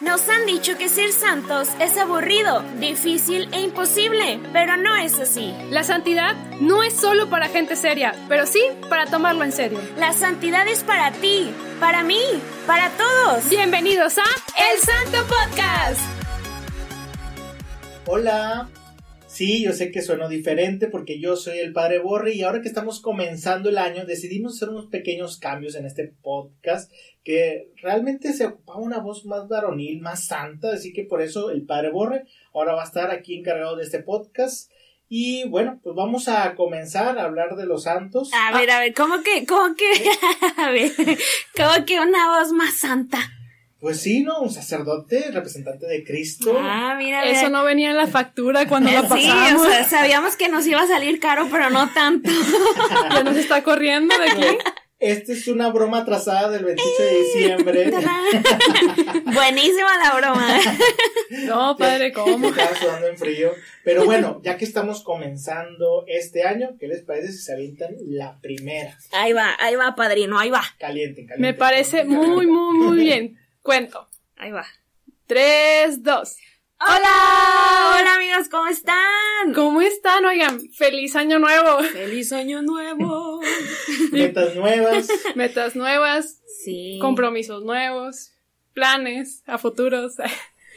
Nos han dicho que ser santos es aburrido, difícil e imposible, pero no es así. La santidad no es solo para gente seria, pero sí para tomarlo en serio. La santidad es para ti, para mí, para todos. Bienvenidos a El Santo Podcast. Hola. Sí, yo sé que sueno diferente porque yo soy el padre Borre y ahora que estamos comenzando el año decidimos hacer unos pequeños cambios en este podcast que realmente se ocupaba una voz más varonil, más santa, así que por eso el padre Borre ahora va a estar aquí encargado de este podcast. Y bueno, pues vamos a comenzar a hablar de los santos. A ver, a ver, ¿cómo que, cómo que, a ver, cómo que una voz más santa? Pues sí, ¿no? Un sacerdote, representante de Cristo. Ah, mira, Eso no venía en la factura cuando la Sí, pasamos. o sea, sabíamos que nos iba a salir caro, pero no tanto. Ya nos está corriendo de aquí. Esta es una broma atrasada del 28 de diciembre. Buenísima la broma. No, padre, ¿cómo? Estaba sudando en frío. Pero bueno, ya que estamos comenzando este año, ¿qué les parece si se avientan la primera? Ahí va, ahí va, padrino, ahí va, Caliente, caliente. Me parece muy, muy, muy bien. Cuento. ahí va. Tres, dos. Hola, hola amigos, ¿cómo están? ¿Cómo están? Oigan, feliz año nuevo. Feliz año nuevo. Metas nuevas. Metas nuevas, Sí. compromisos nuevos, planes a futuros.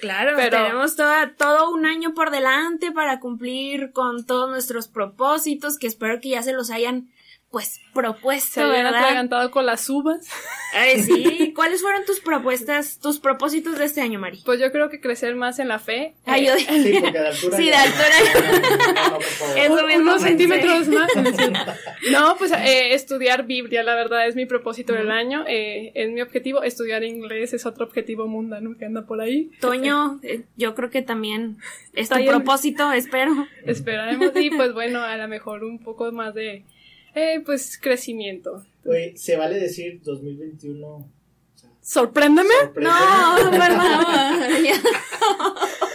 Claro, Pero- tenemos toda, todo un año por delante para cumplir con todos nuestros propósitos, que espero que ya se los hayan, pues, Se propuesto, habían ¿verdad? atragantado con las uvas. Ay, sí. ¿Cuáles fueron tus propuestas, tus propósitos de este año, Mari? Pues yo creo que crecer más en la fe. Ay, Eh, yo Sí, porque de altura. Sí, de altura. No, no, por favor. Es- mismo unos pensé. centímetros más. No, pues eh, estudiar Biblia, la verdad, es mi propósito del año. Eh, es mi objetivo. Estudiar inglés es otro objetivo mundano que anda por ahí. Toño, eh, yo creo que también es tu propósito, espero. Esperaremos y pues bueno, a lo mejor un poco más de, eh, pues, crecimiento. Oye, se vale decir 2021. o sea, Sorpréndeme. sorpresa. No, perdón. Ya,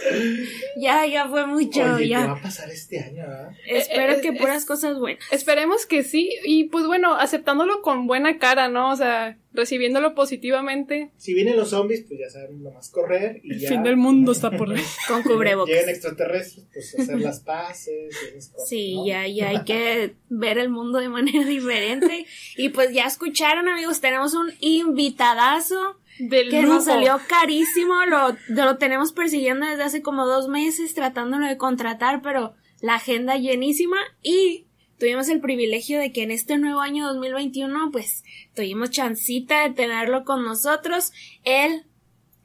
ya, ya fue mucho, Oye, ¿qué va ya. a pasar este año, ah? Espero Eh, que es- puras cosas buenas. Esperemos que sí. Y pues bueno, aceptándolo con buena cara, ¿no? O sea, recibiéndolo positivamente. Si vienen los zombies, pues ya saben nomás correr y El ya. fin del mundo está por ahí. Con cubrebocas. Llegan extraterrestres, pues hacer las paces cosas. Sí, ¿no? ya, ya hay que ver el mundo de manera diferente. Y pues ya escucharon, amigos, tenemos un invitadazo Del que nos salió carísimo. Lo, lo tenemos persiguiendo desde hace como dos meses, tratándolo de contratar, pero la agenda llenísima. Y tuvimos el privilegio de que en este nuevo año 2021, pues tuvimos chancita de tenerlo con nosotros. El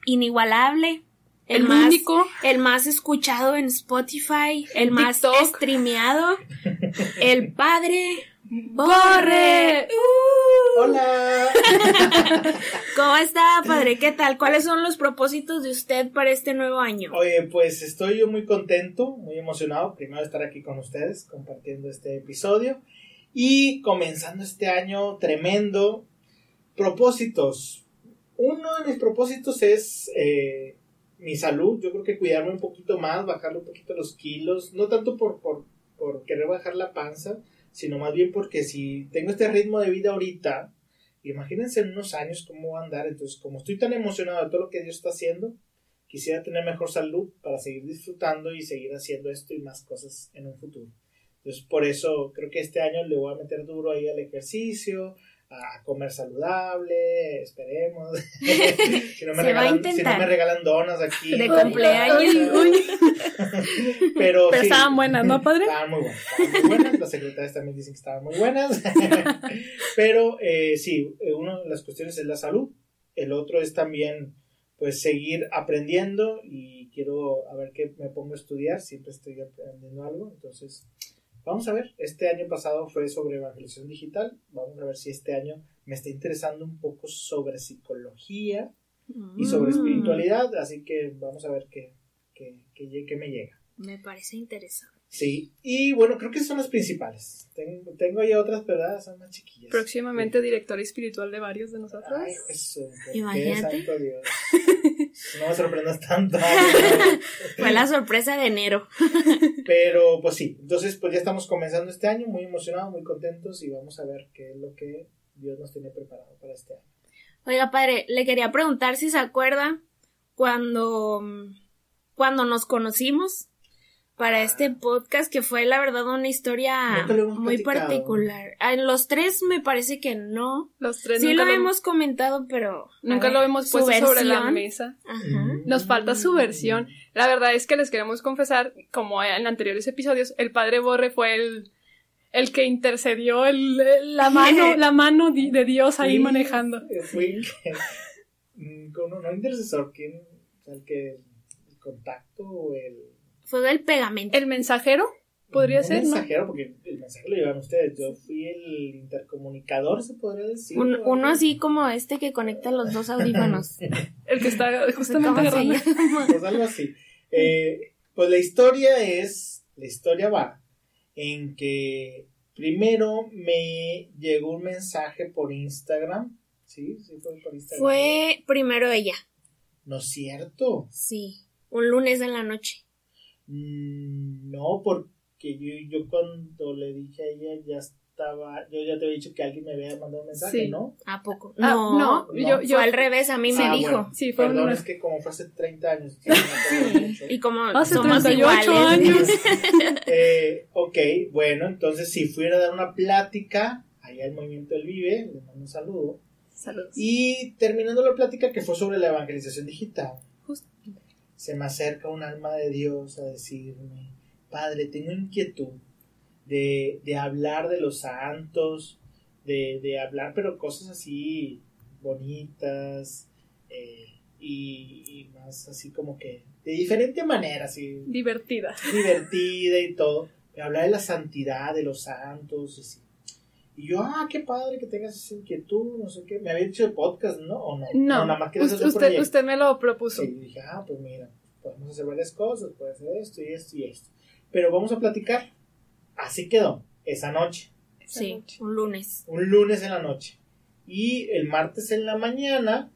inigualable. El, El más, único. el más escuchado en Spotify, el más streameado, el padre Borre. ¡Borre! Hola. ¿Cómo está, padre? ¿Qué tal? ¿Cuáles son los propósitos de usted para este nuevo año? Oye, pues estoy yo muy contento, muy emocionado, primero estar aquí con ustedes compartiendo este episodio y comenzando este año tremendo. Propósitos. Uno de mis propósitos es eh, mi salud. Yo creo que cuidarme un poquito más, bajarle un poquito los kilos, no tanto por, por, por querer bajar la panza, sino más bien porque si tengo este ritmo de vida ahorita, imagínense en unos años cómo va a andar. Entonces, como estoy tan emocionado de todo lo que Dios está haciendo, quisiera tener mejor salud para seguir disfrutando y seguir haciendo esto y más cosas en un futuro. Entonces, por eso creo que este año le voy a meter duro ahí al ejercicio, a comer saludable, esperemos. si, no me regalan, si no me regalan donas aquí. De cumpleaños. Pero, Pero sí, estaban buenas, ¿no, padre? Estaban muy buenas. Estaban muy buenas. Las secretarias también dicen que estaban muy buenas. Pero eh, sí, eh, una de las cuestiones es la salud. El otro es también, pues, seguir aprendiendo y quiero a ver qué me pongo a estudiar. Siempre estoy aprendiendo algo. Entonces, vamos a ver. Este año pasado fue sobre evangelización digital. Vamos a ver si este año me está interesando un poco sobre psicología y sobre Mm, espiritualidad. Así que vamos a ver qué, qué, qué, qué me llega. Me parece interesante. Sí, y bueno, creo que son las principales. Tengo, tengo ya otras, pero son más chiquillas. Próximamente director espiritual de varios de nosotros. Ay, Jesús, ¿por qué, Imagínate. santo Dios? No me sorprendas tanto. Fue la sorpresa de enero. Pero pues sí, entonces pues ya estamos comenzando este año, muy emocionados, muy contentos y vamos a ver qué es lo que Dios nos tiene preparado para este año. Oiga, padre, le quería preguntar si se acuerda cuando, cuando nos conocimos para este podcast, que fue la verdad una historia muy platicado. particular. En los tres me parece que no. Los tres Sí nunca lo lo, hemos comentado, pero... nunca ver, lo hemos puesto sobre la mesa. Ajá. Nos falta su versión. La verdad es que les queremos confesar, como en anteriores episodios, el padre Borre fue el, el que intercedió el, el- la mano, la mano di- de Dios ahí Sí, manejando. Fui el que. mm, como no intercesor, ¿quién? O sea, el que. El contacto o el. Fue el pegamento. El mensajero podría un ser, ¿no? mensajero, porque el mensaje lo llevan ustedes. Yo fui el intercomunicador, se podría decir. Un- uno así como este que conecta los dos audífonos. El que está No sé justamente agarrando. Pues algo así. Eh, pues la historia es. La historia va en que primero me llegó un mensaje por Instagram. Sí, sí, fue por Instagram. Fue primero ella, No es cierto. sí. Un lunes en la noche. Mm, No, porque yo, yo cuando le dije a ella ya estaba, yo ya te había dicho que alguien me había mandado un mensaje, Sí. ¿no? ¿A poco? Ah, no, no, yo, yo, fue al revés, a mí me dijo. bueno. Sí, fue Perdón, una- es que como fue hace 30 años. sí, no. Y como Hace somos 38 iguales. años. Eh, ok, bueno, entonces si fuera a dar una plática allá en Movimiento del Vive, le mando un saludo. Saludos. Y terminando la plática que fue sobre la evangelización digital. Se me acerca un alma de Dios a decirme, Padre, tengo inquietud de, de hablar de los santos, de, de hablar, pero cosas así bonitas eh, y, y más así como que de diferente manera, así Divertida. divertida y todo, de hablar de la santidad de los santos, así. Y yo, ah, qué padre que tengas esa inquietud, no sé qué. Me había dicho de podcast, ¿no? ¿O no? No, nada más quieres usted, usted, proyecto. usted me lo propuso. Sí, dije, ah, pues mira, podemos hacer varias cosas, puede hacer esto y esto y esto. Pero vamos a platicar. Así quedó, esa noche, Sí, un lunes. un lunes en la noche. Y el martes en la mañana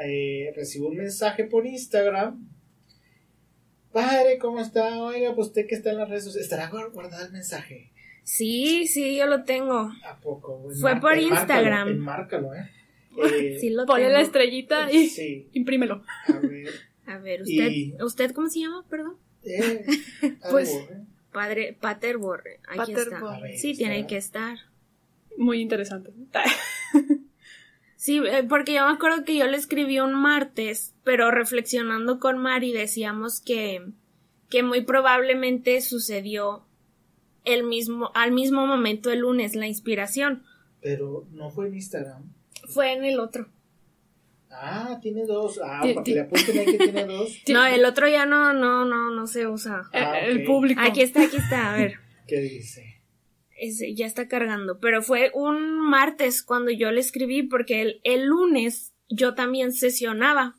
eh, recibo un mensaje por Instagram. Padre, ¿cómo está? Oiga, pues usted que está en las redes sociales, ¿estará guar- guardado el mensaje? Sí, sí, yo lo tengo. ¿A poco? Fue por Instagram. Enmárcalo, ¿eh? Eh, Sí lo Ponle tengo. la estrellita y Sí, imprímelo. a ver. A ver, usted, Y- ¿usted cómo se llama? Perdón. Eh, Pues-. Padre, Pater Borre. Aquí Pater está. Borre. Sí, está. tiene que estar. Muy interesante. Sí, eh, porque yo me acuerdo que yo le escribí un martes, pero reflexionando con Mari decíamos que, que muy probablemente sucedió el mismo, al mismo momento el lunes, la inspiración. Pero no fue en Instagram. Fue en el otro. Ah, tiene dos. Ah, para que le apunten ahí que tiene dos. No, el otro ya no, no, no, no se usa. Ah, el, el ok. público. Aquí está, aquí está, a ver. ¿Qué dice? Ese ya está cargando. Pero fue un martes cuando yo le escribí porque el, el lunes yo también sesionaba.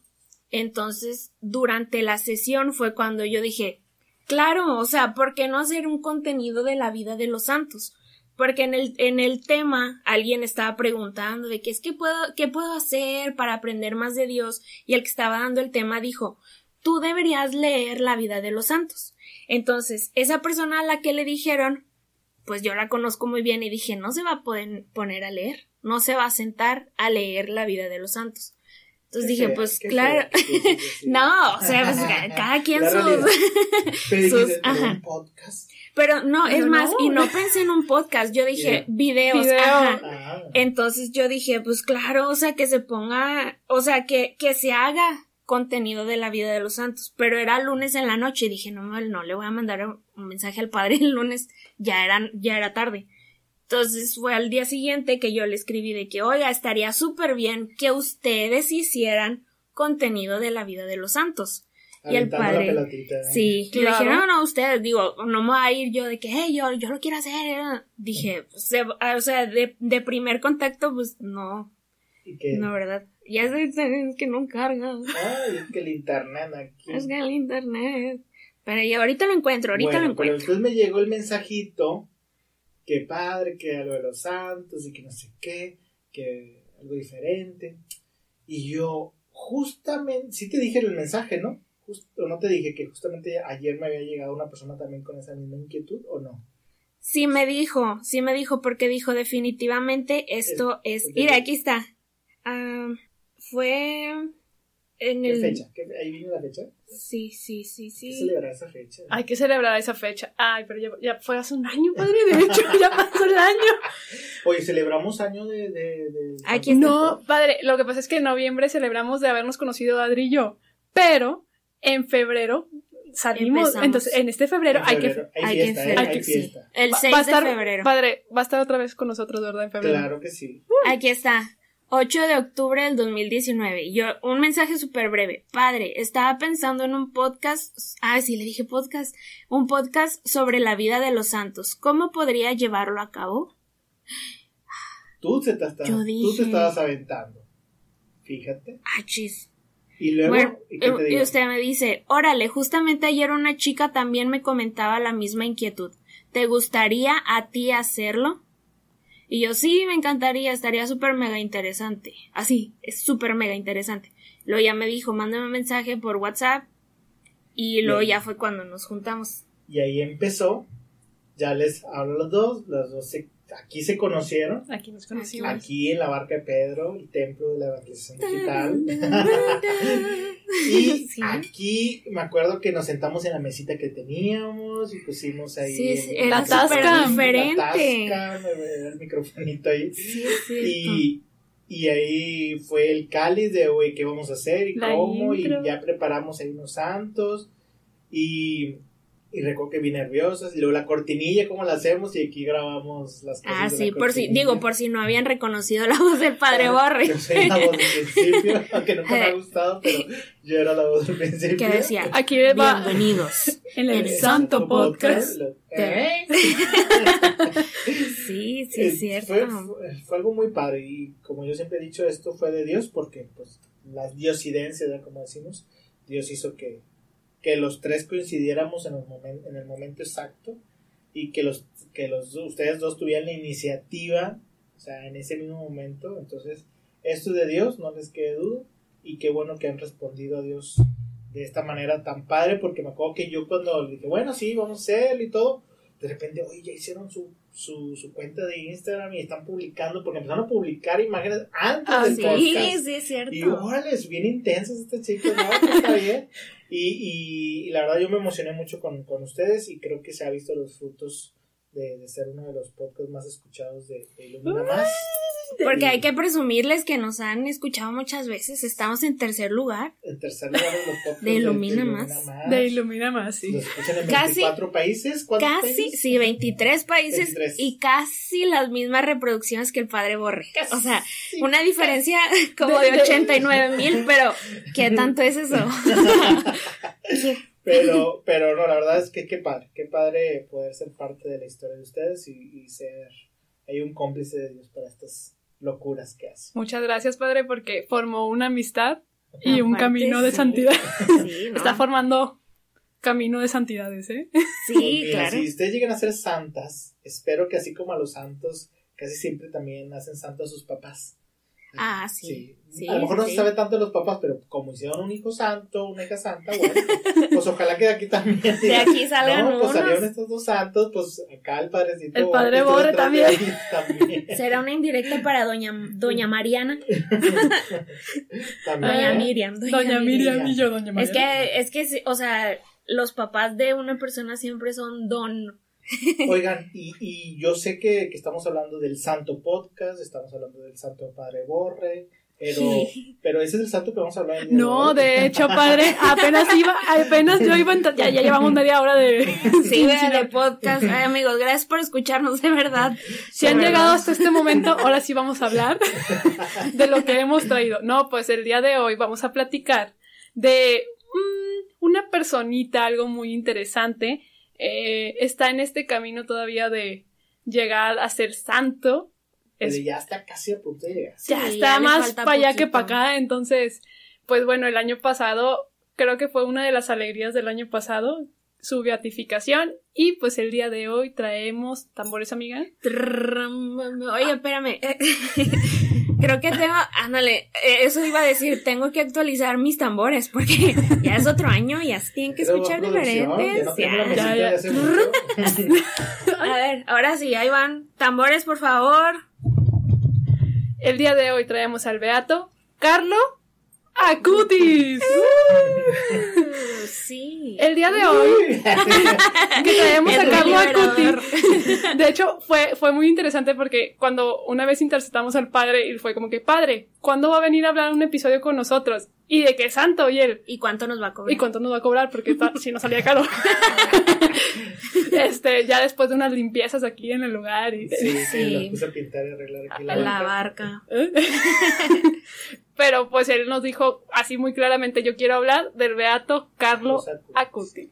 Entonces, durante la sesión fue cuando yo dije, claro, o sea, ¿por qué no hacer un contenido de la vida de los santos? Porque en el, en el tema alguien estaba preguntando de qué es que puedo, qué puedo hacer para aprender más de Dios y el que estaba dando el tema dijo, tú deberías leer la vida de los santos. Entonces, esa persona a la que le dijeron, pues yo la conozco muy bien y dije, no se va a poder poner a leer, no se va a sentar a leer la vida de los santos. Entonces dije, pues claro, no, o sea, pues ca- cada quien sus... sus- dijiste, ¿pero ajá. un podcast? Pero no, es más, no. y no pensé en un podcast, yo dije Video. videos, Video. ajá. Ah, Entonces yo dije, pues claro, o sea, que se ponga, o sea, que, que se haga contenido de la vida de los santos. Pero era lunes en la noche y dije, no, no, no le voy a mandar un un mensaje al padre el lunes, ya era, ya era tarde. Entonces fue al día siguiente que yo le escribí de que, oiga, estaría súper bien que ustedes hicieran contenido de la vida de los santos. Y el la padre- pelotita, ¿eh? Sí, Claro. dije, no, no, ustedes, digo, no me voy a ir yo de que, hey, yo, yo lo quiero hacer. eh". Dije, pues, se- o sea, de, de primer contacto, pues no, Y que, no, ¿verdad? Ya sé, es que no carga, Ay, es que el internet aquí. es que el internet. Pero ya ahorita lo encuentro, ahorita bueno, lo pero encuentro. después me llegó el mensajito que padre, que algo de los santos y que no sé qué, que algo diferente. Y yo, justamente, sí te dije el mensaje, ¿no? Justo, no te dije que justamente ayer me había llegado una persona también con esa misma inquietud, ¿o no? Sí me dijo, sí me dijo, porque dijo definitivamente esto es... Mira, aquí está. Ah, fue... En ¿Qué el... fecha? ¿Qué- ¿Ahí vino la fecha? Sí, sí, sí, ¿Qué sí. celebrar esa fecha? Hay que celebrar esa fecha. Ay, pero ya, ya fue hace un año, padre. De hecho, ya pasó el año. Oye, celebramos año de... de, de- Aquí. No, padre, lo que pasa es que en noviembre celebramos de habernos conocido Adri y yo, pero en febrero salimos. Empezamos. Entonces, en este febrero, en hay que. febrero. Hay, hay que fiesta, ¿eh? hay, hay que- fiesta. El va- 6 va a estar- de febrero. Padre, va a estar otra vez con nosotros, ¿verdad? En febrero. Claro que sí. Aquí está. 8 de octubre del 2019. Yo, un mensaje súper breve. Padre, estaba pensando en un podcast. Ah, sí, le dije podcast. Un podcast sobre la vida de los santos. ¿Cómo podría llevarlo a cabo? Tú te, te estás- tú te estabas aventando. Fíjate. Ah, chis. Y luego, Bueno, ¿y y usted me dice, órale, justamente ayer una chica también me comentaba la misma inquietud. ¿Te gustaría a ti hacerlo? Y yo, sí, me encantaría, estaría súper mega interesante. Así, es súper mega interesante. Luego ya me dijo, mándame un mensaje por WhatsApp. Y luego Bien. ya fue cuando nos juntamos. Y ahí empezó. Ya les hablo a los dos. Los dos se- aquí se conocieron. Aquí nos conocimos. Aquí en la barca de Pedro, el templo de la evangelización digital. y Sí. aquí me acuerdo que nos sentamos en la mesita que teníamos y pusimos ahí. Sí, sí, era tasca. súper la diferente. tasca, el microfonito ahí. Sí, cierto. Y, y ahí fue el cáliz de, güey, qué vamos a hacer y La cómo. intro. Y ya preparamos ahí unos santos. Y, y recuerdo que vi nerviosas. Y luego la cortinilla, cómo la hacemos. Y aquí grabamos las cosas. Ah, de sí, la por si, digo, por si no habían reconocido la voz del padre Borre. Yo soy la voz del principio, aunque nunca me ha gustado, pero yo era la voz del principio. que decía, Aquí va bienvenidos. en el Santo Santo Podcast. Lo- ¿Eh? Sí, sí, Eh, es cierto. Fue, fue- fue algo muy padre y como yo siempre he dicho, esto fue de Dios porque pues la diosidencia, ¿verdad? como decimos, Dios hizo que, que los tres coincidiéramos en el, momen- en el momento exacto y que los que los ustedes dos tuvieran la iniciativa, o sea, en ese mismo momento. Entonces, esto es de Dios, no les quede duda y qué bueno que han respondido a Dios de esta manera tan padre porque me acuerdo que yo cuando dije, bueno, sí, vamos a hacerlo y todo, de repente, oye, ya hicieron su, su, su cuenta de Instagram y están publicando, porque empezaron a publicar imágenes antes Ah, del Sí, podcast. sí, es cierto. Y órale, es bien intensas estas chicas, ¿no? Está bien. Y, y, y la verdad yo me emocioné mucho con, con ustedes y creo que se ha visto los frutos de, de ser uno de los podcasts más escuchados de, de Ilumina Más. Porque hay que presumirles que nos han escuchado muchas veces. Estamos en tercer lugar. En tercer lugar de los podcasts De Ilumina Más. De Ilumina Más, sí. Los escuchan en Casi- 24 países. ¿Cuántos Casi, países? sí, 23 países 23. y casi las mismas reproducciones que el padre Borre. Casi, O sea, una diferencia como De- de de- 89 mil, pero ¿qué tanto es eso? Pero, pero no, la verdad es que qué padre, qué padre poder ser parte de la historia de ustedes y, y ser hay un cómplice de Dios para estas locuras que hace. Muchas gracias, padre, porque formó una amistad y un camino de sí. santidad. Sí, ¿no? Está formando camino de santidades, ¿eh? Sí, claro. Si ustedes llegan a ser santas, espero que así como a los santos, casi siempre también hacen santos a sus papás. Ah, sí. Sí, a lo mejor no se sabe tanto de los papás, pero como hicieron un hijo santo, una hija santa, bueno, pues ojalá que de aquí también. De aquí salgan no, pues salieron unos. estos dos santos, pues acá el padrecito. El padre de también. Será una indirecta para doña, doña Mariana, También. doña Miriam, doña, Doña Miriam. Miriam y yo, doña María. Es que, es que, sí, o sea, los papás de una persona siempre son don. Oigan, y, y yo sé que, que estamos hablando del Santo Podcast, estamos hablando del Santo Padre Borre, pero, pero ese es el santo que vamos a hablar el día No, hoy. de hecho, padre, apenas iba, apenas yo iba a ya, ya llevamos media hora de... Sí, de, de podcast. Ay, amigos, gracias por escucharnos, de verdad. Si han llegado hasta este momento, ahora sí vamos a hablar de lo que hemos traído. No, pues el día de hoy vamos a platicar de mm, una personita, algo muy interesante. Eh, está en este camino todavía de llegar a ser santo. Pero Es- ya está casi a punto de llegar. ya Sí, está ya más para allá que para acá. Entonces, pues bueno, el año pasado, creo que fue una de las alegrías del año pasado, su beatificación. Y pues el día de hoy traemos tambores, amiga. Oye, espérame. Creo que tengo, ándale, eh, eso iba a decir, tengo que actualizar mis tambores porque ya es otro año y ya se tienen que escuchar diferentes. No ya. ya. A ver, ahora sí, ahí van. Tambores, por favor. El día de hoy traemos al Beato Carlo Acutis. sí. El día de hoy que traemos a Carlos Acutis. De hecho, fue, fue muy interesante porque cuando una vez interceptamos al padre y fue como que, padre, ¿cuándo va a venir a hablar un episodio con nosotros? ¿Y de qué santo? Y él. ¿Y cuánto nos va a cobrar? ¿Y cuánto nos va a cobrar? Porque si no salía caro. este, ya después de unas limpiezas aquí en el lugar y. Sí, sí. Sí. Los puse a pintar y arreglar aquí la, la barca. barca. Pero pues él nos dijo así muy claramente, yo quiero hablar del beato Carlo Acuti.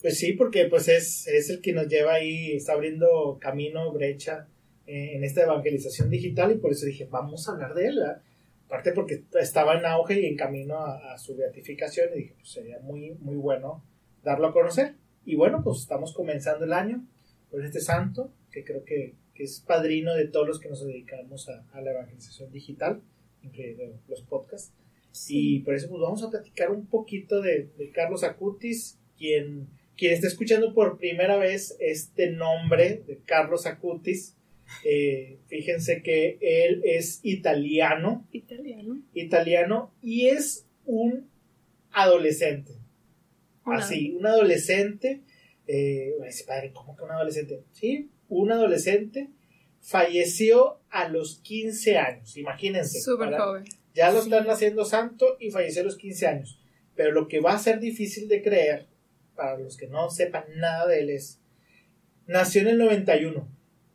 Pues sí, porque pues es, es el que nos lleva ahí, está abriendo camino, brecha eh, en esta evangelización digital y por eso dije, vamos a hablar de él, ¿verdad? Aparte porque estaba en auge y en camino a, a su beatificación y dije, pues sería muy, muy bueno darlo a conocer. Y bueno, pues estamos comenzando el año con este santo, que creo que, que es padrino de todos los que nos dedicamos a, a la evangelización digital, incluidos los podcasts. Y por eso pues vamos a platicar un poquito de, de Carlos Acutis, quien, quien está escuchando por primera vez este nombre de Carlos Acutis. Eh, fíjense que él es italiano, Italiano. italiano y es un adolescente. Una- Así, un adolescente. Eh, me dice, padre, ¿cómo que un adolescente? Sí, un adolescente falleció a los 15 años. Imagínense. Súper joven. ya lo Sí. están haciendo santo y falleció a los 15 años. Pero lo que va a ser difícil de creer, para los que no sepan nada de él, es. Nació en el 91.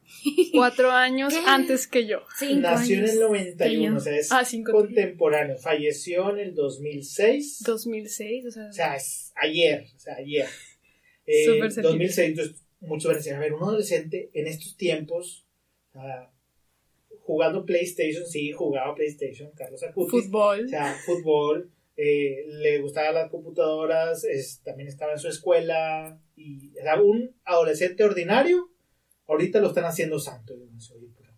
Cuatro años ¿Qué? antes que yo. Cinco nació en el 91, que o sea, es Ah, cinco. contemporáneo. Falleció en el 2006. 2006, o sea. O sea, es ayer. O sea, ayer. Eh, Súper cerquita. 2006. Entonces, muchos van a decir, a ver, un adolescente en estos tiempos. O sea, jugando PlayStation, sí, jugaba PlayStation, Carlos Acutis. fútbol. O sea, fútbol, eh, le gustaban las computadoras, es- también estaba en su escuela, y era un adolescente ordinario, ahorita lo están haciendo santo. Y "Oye, pero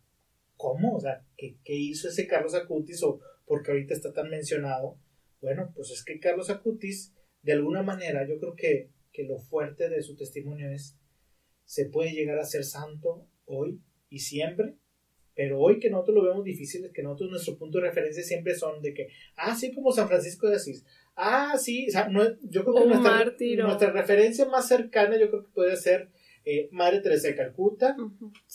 ¿cómo? O sea, ¿qué, qué hizo ese Carlos Acutis o por qué ahorita está tan mencionado? Bueno, pues es que Carlos Acutis, de alguna manera, yo creo que, que lo fuerte de su testimonio es, se puede llegar a ser santo hoy y siempre, pero hoy que nosotros lo vemos difícil, es que nosotros nuestro punto de referencia siempre son de que, ah, sí, como San Francisco de Asís, ah, sí, o sea, no, yo creo que nuestra, nuestra referencia más cercana, yo creo que puede ser eh, Madre Teresa de Calcuta,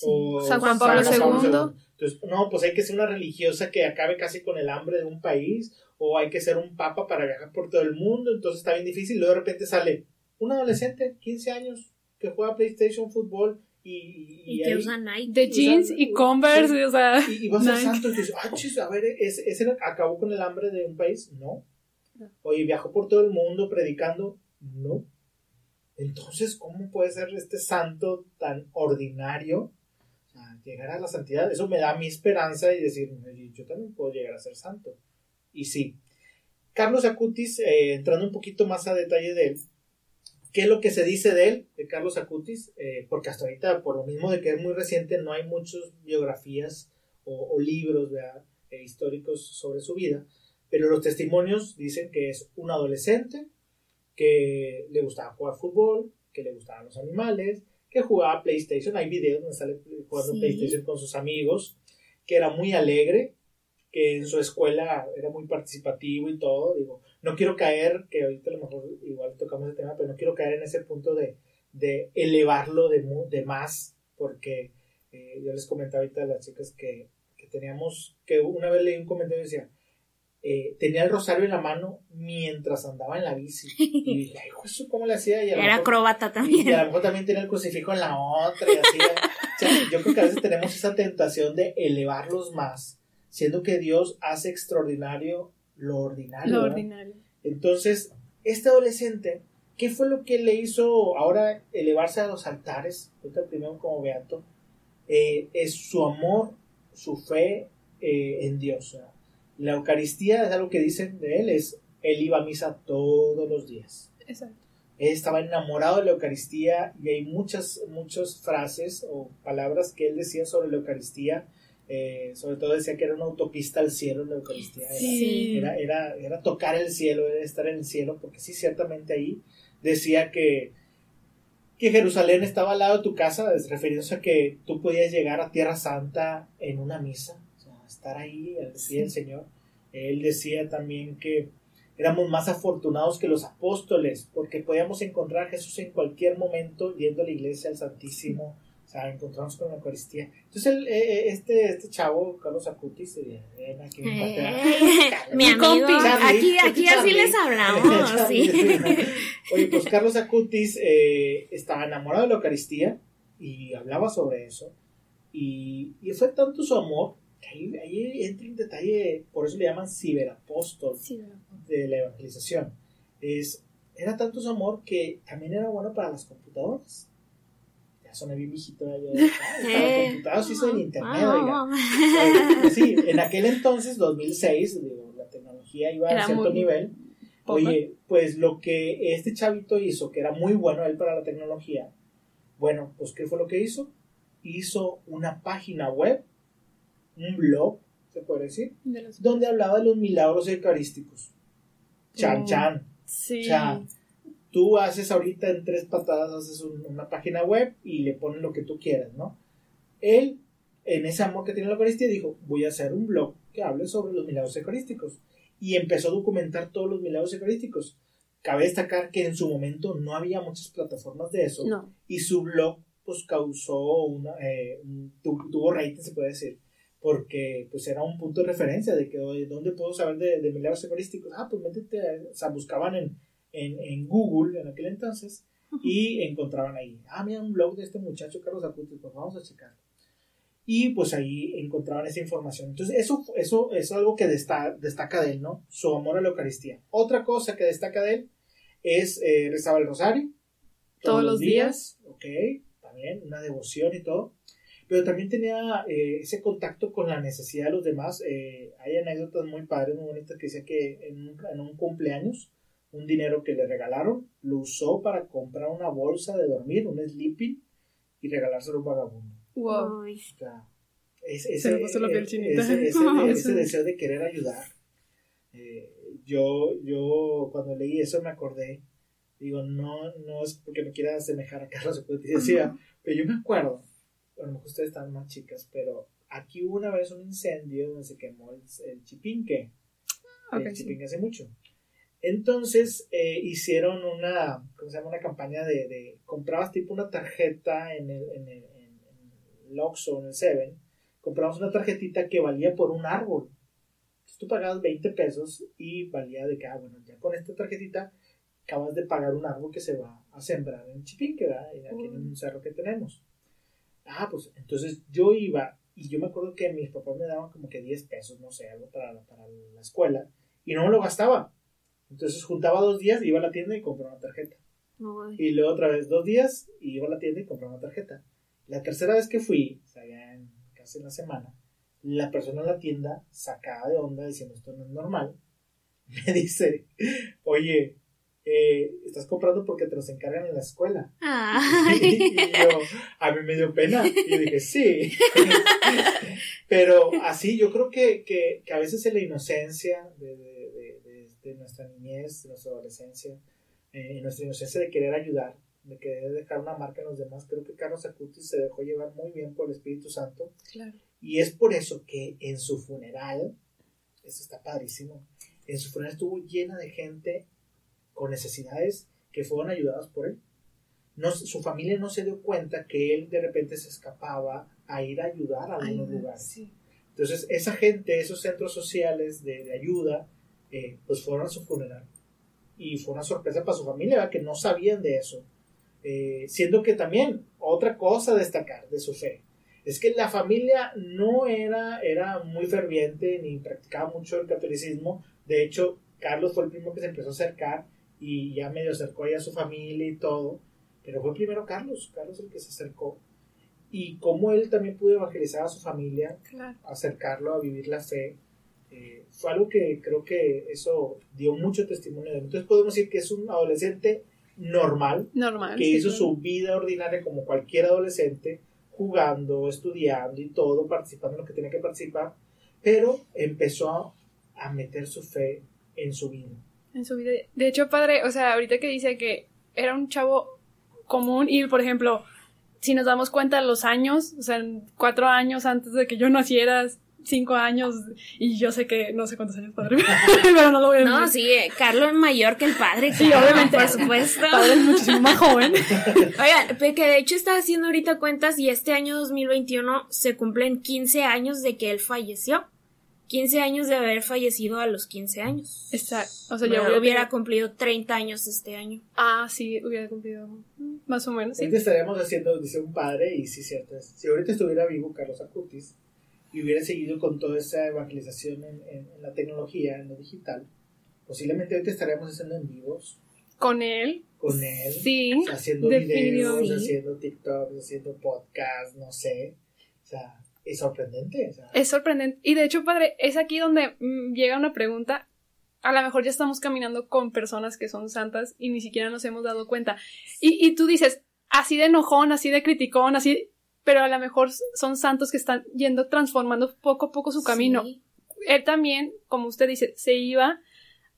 o San Juan Pablo II. Entonces, no, pues hay que ser una religiosa que acabe casi con el hambre de un país, o hay que ser un papa para viajar por todo el mundo, entonces está bien difícil. Luego de repente sale un adolescente, 15 años, que juega PlayStation, fútbol, y, Y ahí- que usa Nike. De jeans y Converse, o sea. y, y va a ser Nike. santo. Y dices, ah, chis, a ver, ¿es- ¿ese acabó con el hambre de un país? No. No. Oye, viajó por todo el mundo predicando. No. Entonces, ¿cómo puede ser este santo tan ordinario? Llegar a la santidad. Eso me da mi esperanza y decir, "Oye, yo también puedo llegar a ser santo. Y sí. Carlos Acutis, eh, entrando un poquito más a detalle de él, ¿qué es lo que se dice de él, de Carlos Acutis? Eh, porque hasta ahorita, por lo mismo de que es muy reciente, no hay muchas biografías o, o libros. Eh, históricos sobre su vida, pero los testimonios dicen que es un adolescente, que le gustaba jugar fútbol, que le gustaban los animales, que jugaba PlayStation, hay videos donde sale jugando Sí. PlayStation con sus amigos, que era muy alegre, que en su escuela era muy participativo y todo, digo, no quiero caer, que ahorita a lo mejor igual tocamos el tema, pero no quiero caer en ese punto de, de elevarlo de, de más, porque eh, yo les comentaba ahorita a las chicas que, que teníamos, que una vez leí un comentario y decía, eh, tenía el rosario en la mano mientras andaba en la bici. Y dije, ay, ¿eso cómo le hacía? Y a Era acróbata y también. a lo mejor también tenía el crucifijo en la otra y así. o sea, yo creo que a veces tenemos esa tentación de elevarlos más, siendo que Dios hace extraordinario lo ordinario. Lo ¿no? ordinario. Entonces, este adolescente, ¿qué fue lo que le hizo ahora elevarse a los altares? Ahorita primero como beato, eh, es su amor, su fe eh, en Dios. La Eucaristía es algo que dicen de él, es él iba a misa todos los días. Exacto. Él estaba enamorado de la Eucaristía y hay muchas, muchas frases o palabras que él decía sobre la Eucaristía. Eh, sobre todo decía que era una autopista al cielo la Eucaristía. Era- Sí. Era, era, era tocar el cielo, era estar en el cielo, porque sí, ciertamente ahí decía que, que Jerusalén estaba al lado de tu casa, es- refiriéndose a que tú podías llegar a Tierra Santa en una misa, o sea, estar ahí al pie del Señor. Él decía también que éramos más afortunados que los apóstoles, porque podíamos encontrar a Jesús en cualquier momento yendo a la iglesia, al Santísimo, o sea, encontrarnos con la Eucaristía. Entonces, el, eh, eh, este, este chavo, Carlos Acutis, eh, aquí Inglaterra. mi amigo, aquí, aquí así les hablamos, sí. Oye, pues Carlos Acutis eh, estaba enamorado de la Eucaristía y hablaba sobre eso. Y, y fue tanto su amor que ahí, ahí entra en detalle, por eso le llaman ciberapóstol de la evangelización. Es, era tanto su amor que también era bueno para las computadoras. Soné bien viejito. Eh. las computadoras hizo el internet, Ah, oiga. vamos. Pues sí, en aquel entonces, 2006, digo, la tecnología iba Era a cierto nivel. poco. Oye, pues lo que este chavito hizo, que era muy bueno él para la tecnología, bueno, pues ¿qué fue lo que hizo? Hizo una página web, un blog, se puede decir, De los- donde hablaba de los milagros eucarísticos. Chan, Oh. chan. Sí. Sea, tú haces ahorita en tres patadas, haces un- una página web y le pones lo que tú quieras, ¿no? Él, en ese amor que tiene la Eucaristía, dijo, voy a hacer un blog que hable sobre los milagros eucarísticos. Y empezó a documentar todos los milagros eucarísticos. Cabe destacar que en su momento no había muchas plataformas de eso. No. Y su blog, pues, causó una, eh, tuvo rating, se puede decir. Porque, pues, era un punto de referencia de que, ¿dónde puedo saber de, de milagros eucarísticos? Ah, pues, métete, a- o sea, buscaban en, en, en Google en aquel entonces y encontraban ahí, ah, mira un blog de este muchacho Carlos Acutis, pues vamos a checarlo. Y pues ahí encontraban esa información. Entonces, eso, eso es algo que desta- destaca de él, ¿no? Su amor a la Eucaristía. Otra cosa que destaca de él es eh, rezaba el rosario Todos los días. Ok, también una devoción y todo. Pero también tenía eh, ese contacto con la necesidad de los demás. Eh, hay anécdotas muy padres, muy bonitas que decía que en un, en un cumpleaños, un dinero que le regalaron, lo usó para comprar una bolsa de dormir, un sleeping, y regalárselo a un vagabundo. Wow. Uy, O sea, es- Se me puso la piel ese- chinita. ese- ese- Eso. ese deseo de querer ayudar. Eh, yo, yo cuando leí eso me acordé, digo, no, no es porque me quiera asemejar a Carlos Acutis, decía, pero yo me acuerdo, a lo mejor ustedes están más chicas, pero aquí hubo una vez un incendio donde se quemó el, el chipinque, el sí. chipinque hace mucho. Entonces eh, hicieron una, ¿cómo se llama? Una campaña de, de comprabas tipo una tarjeta en el, en el, en, el Oxxo, en el Seven, comprabas una tarjetita que valía por un árbol. Entonces tú pagabas 20 pesos y valía de que, ah, bueno, ya con esta tarjetita acabas de pagar un árbol que se va a sembrar en Chipinque, ¿verdad? Aquí en un cerro que tenemos. Ah, pues entonces yo iba y yo me acuerdo que mis papás me daban como que 10 pesos, no sé, algo para, para la escuela y no me lo gastaba. Entonces juntaba dos días, iba a la tienda y compraba una tarjeta. Y luego otra vez dos días y iba a la tienda y compraba una tarjeta. La tercera vez que fui, o sea, ya en, casi en la semana, la persona en la tienda sacada de onda diciendo esto no es normal, me dice, oye, eh, estás comprando porque te los encargan en la escuela. Y yo, a mí me dio pena. Y yo dije, sí. Pero así, yo creo que, que, que a veces en la inocencia de, de- de- nuestra niñez, de nuestra adolescencia, eh, en nuestra inocencia de querer ayudar, de querer dejar una marca en los demás, creo que Carlos Acutis se dejó llevar muy bien por el Espíritu Santo. Claro. Y es por eso que en su funeral, eso está padrísimo, en su funeral estuvo llena de gente con necesidades que fueron ayudadas por él. No, su familia no se dio cuenta que él de repente se escapaba a ir a ayudar a algunos lugares. sí. Entonces, esa gente, esos centros sociales de, de ayuda, eh, pues fueron a su funeral. Y fue una sorpresa para su familia, ¿verdad? que no sabían de eso. Eh, siendo que también, otra cosa a destacar de su fe, es que la familia no era, era muy ferviente ni practicaba mucho el catolicismo. De hecho, Carlos fue el primero que se empezó a acercar y ya medio acercó ahí a su familia y todo. Pero fue primero Carlos, Carlos el que se acercó. Y cómo él también pudo evangelizar a su familia, Claro. acercarlo a vivir la fe, eh, fue algo que creo que eso dio mucho testimonio de él. Entonces podemos decir que es un adolescente normal, Normal. que sí, hizo claro. su vida ordinaria como cualquier adolescente, jugando, estudiando y todo, participando en lo que tenía que participar, pero empezó a, meter su fe en su vida. en su vida. De hecho, padre, o sea, ahorita que dice que era un chavo común y, por ejemplo, si nos damos cuenta los años, o sea, cuatro años antes de que yo naciera, cinco años y yo sé que no sé cuántos años padre, pero no lo voy a decir. No, sí, eh, Carlos es mayor que el padre. Sí, claro, obviamente. Por supuesto. Padre es muchísimo más joven. Oigan, que de hecho estaba haciendo ahorita cuentas y este año 2021 se cumplen 15 años de que él falleció. 15 años de haber fallecido a los 15 años. Exacto. O sea, Bueno, yo hubiera, hubiera cumplido 30 años este año. Ah, sí, hubiera cumplido más o menos. Sí. Ahorita estaríamos haciendo, dice un padre, y sí, cierto. es, Si ahorita estuviera vivo Carlos Acutis y hubiera seguido con toda esa evangelización en, en- en la tecnología, en lo digital, posiblemente ahorita estaríamos haciendo en vivos Con él. con él, Sí. haciendo videos, Sí. haciendo TikToks, haciendo podcasts, no sé. O sea, es sorprendente. o sea, Es sorprendente. Y de hecho, padre, es aquí donde mm, llega una pregunta. A lo mejor ya estamos caminando con personas que son santas y ni siquiera nos hemos dado cuenta. Y, y tú dices, así de enojón, así de criticón, así, pero a lo mejor son santos que están yendo transformando poco a poco su camino. Sí. Él también, como usted dice, se iba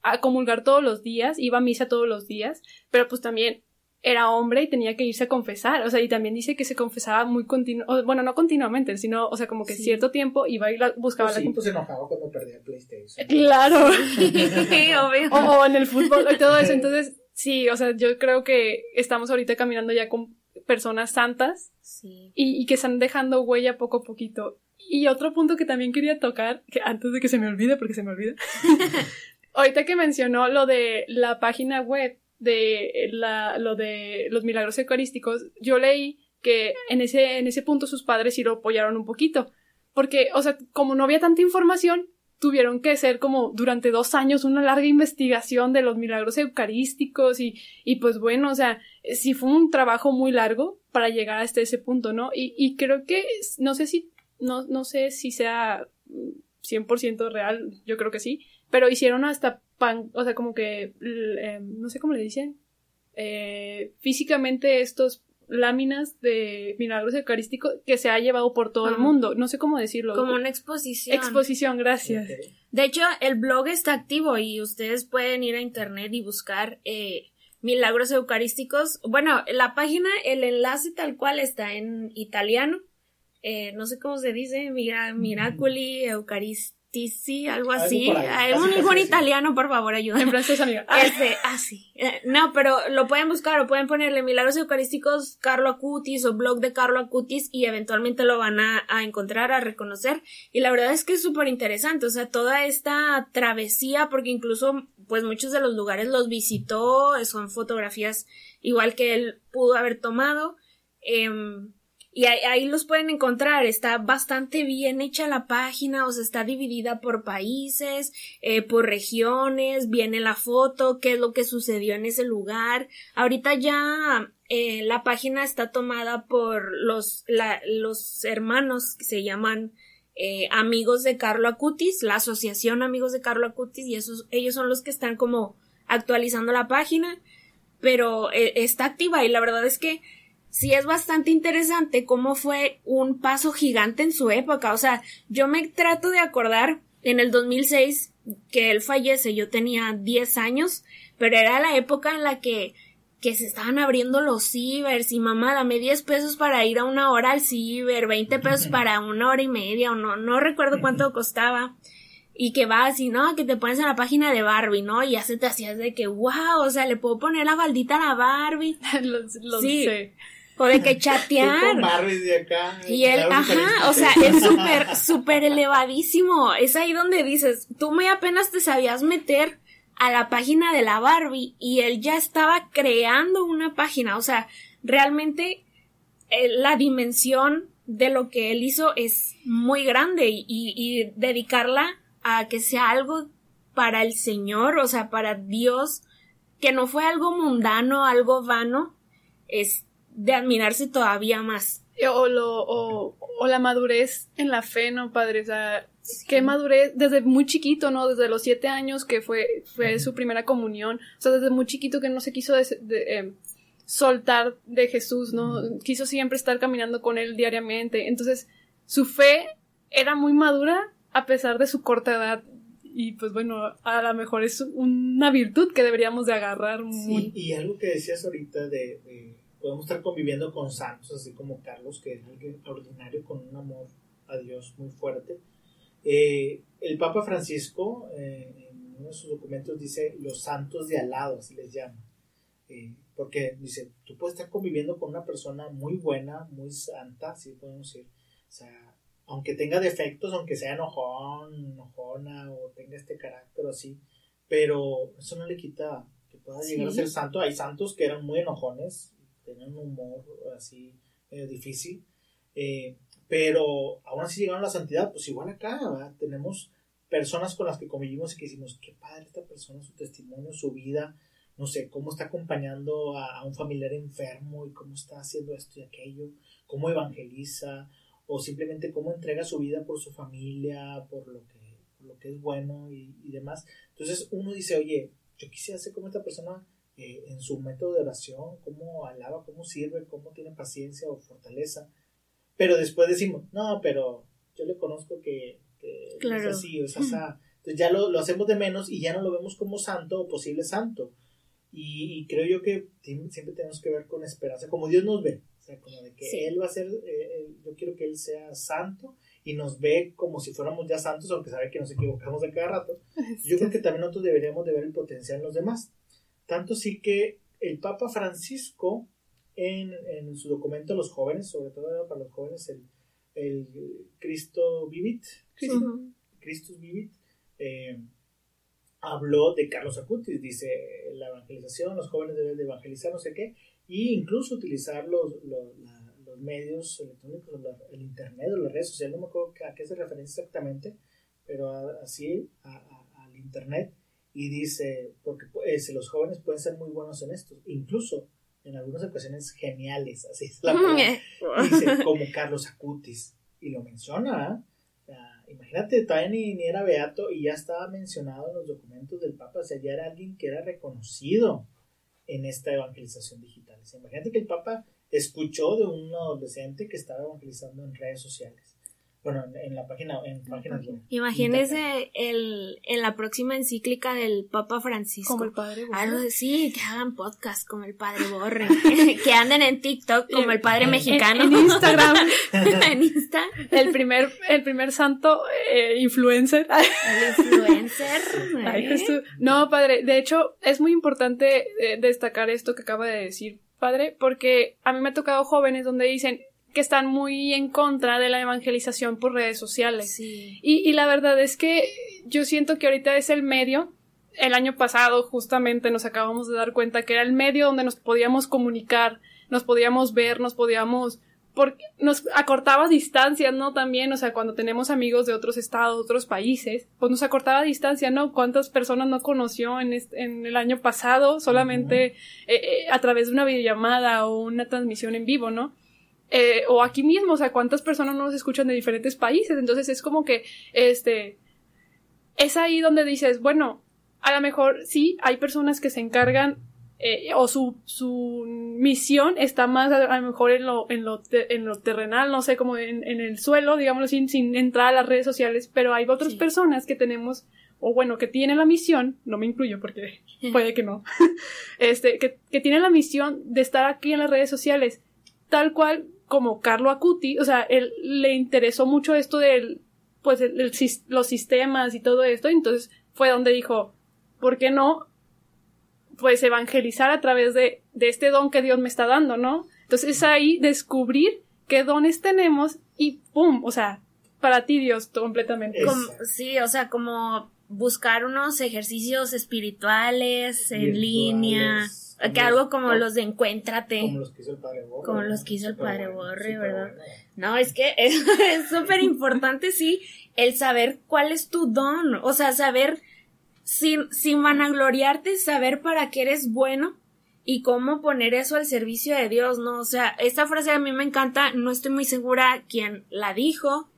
a comulgar todos los días, iba a misa todos los días, pero pues también era hombre y tenía que irse a confesar, o sea, y también dice que se confesaba muy continuo, bueno, no continuamente, sino, o sea, como que Sí. cierto tiempo iba y la- buscaba pues la pues se enojaba cuando perdía el PlayStation. Claro. O en el fútbol y todo eso. Entonces, sí, o sea, yo creo que estamos ahorita caminando ya con personas santas Sí. y, y que están dejando huella poco a poquito. Y otro punto que también quería tocar, que antes de que se me olvide, porque se me olvida, ahorita que mencionó lo de la página web de la, lo de los milagros eucarísticos, yo leí que en ese, en ese punto sus padres sí lo apoyaron un poquito. Porque, o sea, como no había tanta información, tuvieron que hacer como durante dos años una larga investigación de los milagros eucarísticos y, y pues bueno, o sea, sí fue un trabajo muy largo para llegar hasta ese punto, ¿no? Y, y creo que, no sé si, no, no sé si sea mm, 100% real, yo creo que sí, pero hicieron hasta pan, o sea, como que, eh, no sé cómo le dicen, eh, físicamente estos láminas de milagros eucarísticos que se ha llevado por todo el mundo, no sé cómo decirlo. Como una exposición. Exposición, gracias. De hecho, el blog está activo y ustedes pueden ir a internet y buscar eh, milagros eucarísticos. Bueno, la página, el enlace tal cual está en italiano. Eh, no sé cómo se dice, mira, Miracoli Eucaristici, algo Algo así. un, así. italiano, por favor, En ayúdame. francés, amiga. Ah, Este, ah, sí. Eh, No, pero lo pueden buscar o pueden ponerle Milagros Eucarísticos Carlo Acutis o blog de Carlo Acutis y eventualmente lo van a, a encontrar, a reconocer. Y la verdad es que es súper interesante, o sea, toda esta travesía, porque incluso, pues muchos de los lugares los visitó, son fotografías igual que él pudo haber tomado. Em, y ahí, los pueden encontrar, está bastante bien hecha la página, o sea, está dividida por países, eh, por regiones, viene la foto, qué es lo que sucedió en ese lugar. Ahorita ya eh, la página está tomada por los, la- los hermanos que se llaman eh, Amigos de Carlo Acutis, la asociación Amigos de Carlo Acutis, y esos, ellos son los que están como actualizando la página, pero está activa y la verdad es que sí es bastante interesante cómo fue un paso gigante en su época. O sea, yo me trato de acordar en el 2006 que él fallece, yo tenía 10 años, pero era la época en la que que se estaban abriendo los cibers y mamá, dame 10 pesos para ir a una hora al ciber, 20 pesos para una hora y media o no, no recuerdo cuánto costaba. Y que vas y no, que te pones en la página de Barbie, ¿no? Y ya se te hacías de que, wow, o sea, le puedo poner la baldita a la Barbie. sí. O de que chatear. de acá. Y él, ajá, o sea, es súper, súper elevadísimo. Es ahí donde dices, tú muy apenas te sabías meter a la página de la Barbie y él ya estaba creando una página. O sea, realmente eh, la dimensión de lo que él hizo es muy grande y, y- y dedicarla a que sea algo para el Señor, o sea, para Dios, que no fue algo mundano, algo vano, es de admirarse todavía más. O, lo, o, o la madurez en la fe, ¿no, padre? O sea, qué madurez desde muy chiquito, ¿no? Desde los siete años que fue, fue su primera comunión. O sea, desde muy chiquito que no se quiso de- em, soltar de Jesús, ¿no? Quiso siempre estar caminando con él diariamente. Entonces, su fe era muy madura a pesar de su corta edad. Y pues bueno, a lo mejor es una virtud que deberíamos de agarrar muy... Y, y algo que decías ahorita de, de podemos estar conviviendo con santos, así como Carlos, que es alguien ordinario con un amor a Dios muy fuerte. Eh, el Papa Francisco, eh, en uno de sus documentos, dice los santos de al lado, así les llama. Eh, porque dice, tú puedes estar conviviendo con una persona muy buena, muy santa, si podemos decir. O sea, aunque tenga defectos, aunque sea enojón, enojona o tenga este carácter así, pero eso no le quita que pueda llegar a ser santo. Hay santos que eran muy enojones, tenían un humor así difícil, eh, pero aún así llegaron a la santidad, pues igual acá, tenemos personas con las que convivimos y que decimos, qué padre esta persona, su testimonio, su vida, no sé, cómo está acompañando a, un familiar enfermo y cómo está haciendo esto y aquello, cómo evangeliza, o simplemente cómo entrega su vida por su familia, por lo que, lo que es bueno y, demás. Entonces uno dice, oye, yo quisiera ser como esta persona eh, en su método de oración, cómo alaba, cómo sirve, cómo tiene paciencia o fortaleza. Pero después decimos, no, pero yo le conozco que, es así o es así. Entonces ya lo, lo, hacemos de menos y ya no lo vemos como santo o posible santo. Y, creo yo que siempre tenemos que ver con esperanza, como Dios nos ve. O sea, como de que Él va a ser, eh, yo quiero que Él sea santo y nos ve como si fuéramos ya santos, aunque sabe que nos equivocamos de cada rato. Yo creo que también nosotros deberíamos de ver el potencial en los demás. Tanto sí que el Papa Francisco en, su documento los jóvenes, sobre todo para los jóvenes, el, el Cristo Vivit, Christus Vivit, eh, habló de Carlos Acutis, dice la evangelización, los jóvenes deben de evangelizar, no sé qué, e incluso utilizar los, los, medios electrónicos, el internet o las redes sociales, no me acuerdo a qué se referencia exactamente, pero así al internet, y dice, porque pues, los jóvenes pueden ser muy buenos en esto, incluso en algunas ocasiones geniales, así es la dice, como Carlos Acutis, y lo menciona, imagínate, todavía ni, era beato y ya estaba mencionado en los documentos del Papa, o sea, ya era alguien que era reconocido en esta evangelización digital. imagínate que el Papa escuchó de un adolescente que estaba evangelizando en redes sociales. Bueno, en, la página, en páginas Imagínese el, en la próxima encíclica del Papa Francisco. Como el Padre Borre. sí, que hagan podcast como el Padre Borre. que anden en TikTok como el Padre Mexicano. En, Instagram. en Insta. El primer, el primer santo eh, influencer. el influencer. no, Padre, de hecho, es muy importante eh, destacar esto que acaba de decir, Padre, porque a mí me ha tocado jóvenes donde dicen, que están muy en contra de la evangelización por redes sociales. Y, y la verdad es que yo siento que ahorita es el medio. El año pasado justamente nos acabamos de dar cuenta que era el medio donde nos podíamos comunicar, nos podíamos ver, nos podíamos porque nos acortaba distancias, ¿no? También, o sea, cuando tenemos amigos de otros estados, otros países, pues nos acortaba distancia, ¿no? ¿Cuántas personas no conoció en, en el año pasado solamente eh, eh, a través de una videollamada o una transmisión en vivo, ¿no? Eh, o aquí mismo, o sea, cuántas personas nos escuchan de diferentes países. Entonces es como que, este, es ahí donde dices, bueno, a lo mejor sí, hay personas que se encargan eh, o su, su misión está más a, lo mejor en lo, en lo, en lo terrenal, no sé, como en, en el suelo, digámoslo sin, sin entrar a las redes sociales, pero hay otras personas que tenemos, o bueno, que tienen la misión, no me incluyo porque puede que no, este, que, que tienen la misión de estar aquí en las redes sociales, tal cual como Carlo Acuti, o sea, él le interesó mucho esto del, pues, los sistemas y todo esto, entonces fue donde dijo, ¿por qué no? Pues evangelizar a través de, de este don que Dios me está dando, ¿no? Entonces es ahí descubrir qué dones tenemos y ¡pum! O sea, para ti Dios completamente. sí, o sea, como buscar unos ejercicios espirituales en línea que algo como los de Encuéntrate. Como los que hizo el Padre Borre. Como los que hizo el Padre Borre, ¿verdad? No, es que es súper importante, sí, el saber cuál es tu don. O sea, saber, sin, sin vanagloriarte, saber para qué eres bueno y cómo poner eso al servicio de Dios, ¿no? O sea, esta frase a mí me encanta, no estoy muy segura quién la dijo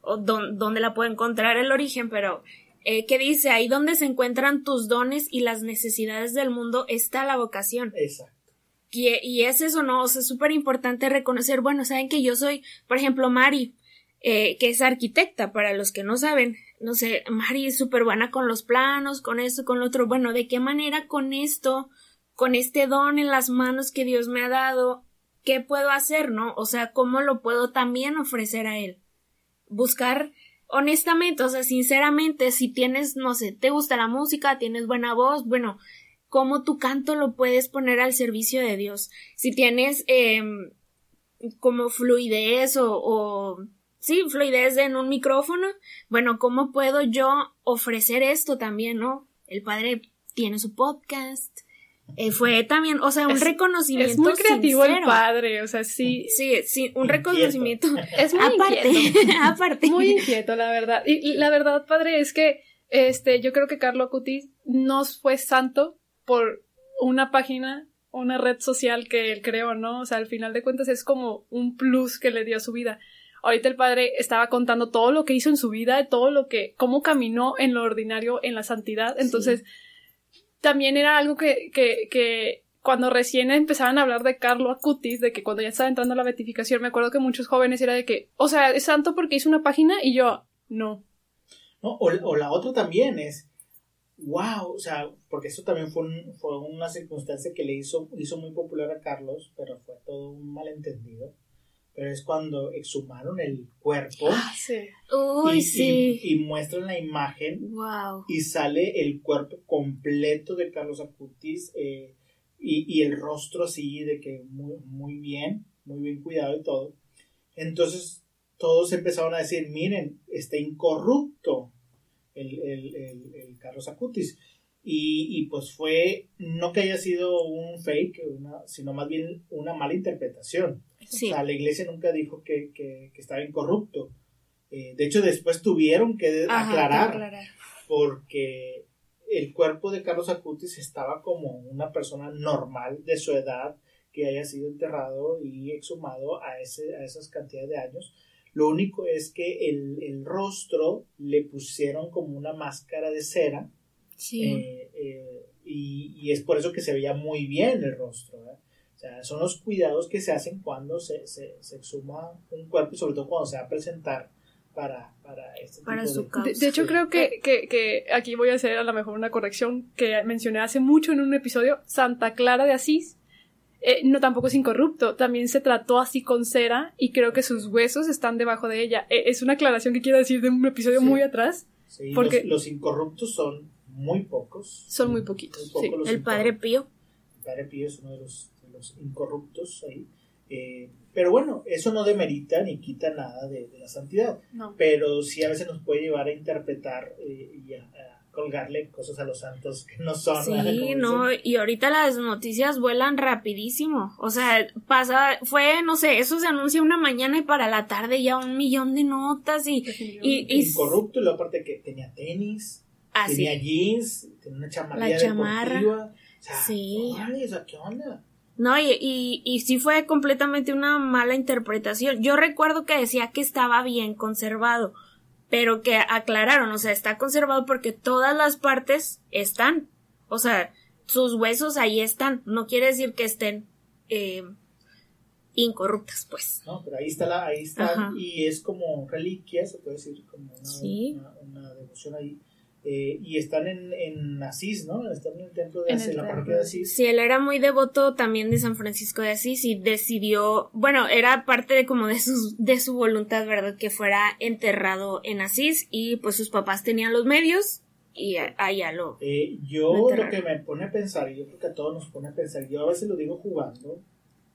o dónde la puedo encontrar el origen, pero eh, que dice, ahí donde se encuentran tus dones y las necesidades del mundo está la vocación. Exacto. Y, y es eso, ¿no? O sea, es súper importante reconocer, bueno, saben que yo soy, por ejemplo, Mari, eh, que es arquitecta, para los que no saben, no sé, Mari es súper buena con los planos, con esto, con lo otro, bueno, ¿de qué manera con esto, con este don en las manos que Dios me ha dado, qué puedo hacer, ¿no? O sea, ¿cómo lo puedo también ofrecer a Él? Buscar honestamente, o sea, sinceramente, si tienes, no sé, te gusta la música, tienes buena voz, bueno, ¿cómo tu canto lo puedes poner al servicio de Dios? Si tienes eh, como fluidez o, o sí, fluidez en un micrófono, bueno, ¿cómo puedo yo ofrecer esto también, no? El padre tiene su podcast, eh, fue también, o sea, un reconocimiento. Es muy creativo el padre, o sea, sí. Sí, sí, un reconocimiento. Es muy aparte, aparte. Muy inquieto, la verdad. Y, la verdad, padre, es que este, yo creo que Carlo Cutis no fue santo por una página, una red social que él creó, ¿no? O sea, al final de cuentas es como un plus que le dio a su vida. Ahorita el padre estaba contando todo lo que hizo en su vida, todo lo que, cómo caminó en lo ordinario, en la santidad. Entonces, también era algo que, que, que cuando recién empezaban a hablar de Carlo Acutis, de que cuando ya estaba entrando la beatificación, me acuerdo que muchos jóvenes era de que, o sea, es santo porque hizo una página y yo, no. No, o, la otra también es, wow, o sea, porque eso también fue, fue una circunstancia que le hizo, hizo muy popular a Carlos, pero fue todo un malentendido pero es cuando exhumaron el cuerpo ah, sí. Uy, y, sí. y, muestran la imagen wow. y sale el cuerpo completo de Carlos Acutis eh, y, y, el rostro así de que muy, muy bien, muy bien cuidado y todo. Entonces todos empezaron a decir, miren, está incorrupto el, el, el, el Carlos Acutis. Y, y, pues fue, no que haya sido un fake, una, sino más bien una mala interpretación. O sea, la iglesia nunca dijo que, que, estaba incorrupto. Eh, de hecho, después tuvieron que aclarar, porque el cuerpo de Carlos Acutis estaba como una persona normal de su edad que haya sido enterrado y exhumado a, ese, a esas cantidades de años. Lo único es que el, el rostro le pusieron como una máscara de cera eh, eh, y, es por eso que se veía muy bien el rostro. O sea, son los cuidados que se hacen cuando se, se, exhuma un cuerpo y sobre todo cuando se va a presentar para, para este para su de, de, hecho, creo que, que, que, aquí voy a hacer a lo mejor una corrección que mencioné hace mucho en un episodio. Santa Clara de Asís eh, no tampoco es incorrupto, también se trató así con cera y creo que sus huesos están debajo de ella. es una aclaración que quiero decir de un episodio muy atrás. porque los, incorruptos son muy pocos. Son muy poquitos. El Padre Pío. El Padre Pío es uno de los, incorruptos ahí. Eh, pero bueno, eso no demerita ni quita nada de, la santidad. Pero sí a veces nos puede llevar a interpretar eh, y a, colgarle cosas a los santos que no son. Sí, no, y ahorita las noticias vuelan rapidísimo. O sea, pasa, fue, no sé, eso se anuncia una mañana y para la tarde ya un millón de notas y... y, y Incorrupto, y la parte que tenía tenis. Ah, tenía jeans, tenía una chamarra. La chamarra. O sea, sí. ¿qué onda? No, y, y, y sí fue completamente una mala interpretación. Yo recuerdo que decía que estaba bien conservado, pero que aclararon, o sea, está conservado porque todas las partes están. O sea, sus huesos ahí están. No quiere decir que estén eh, incorruptas, pues. No, pero ahí está, la, ahí está, y es como reliquia, se puede decir, como una, una devoción ahí eh, y están en, en Asís, ¿no? Están en el templo de Asís, en la parroquia de Asís. Sí, él era muy devoto también de San Francisco de Asís y decidió, bueno, era parte de como de su, de su voluntad, ¿verdad? Que fuera enterrado en Asís y pues sus papás tenían los medios y allá lo. Eh, yo lo, que me pone a pensar, y yo creo que a todos nos pone a pensar, yo a veces lo digo jugando,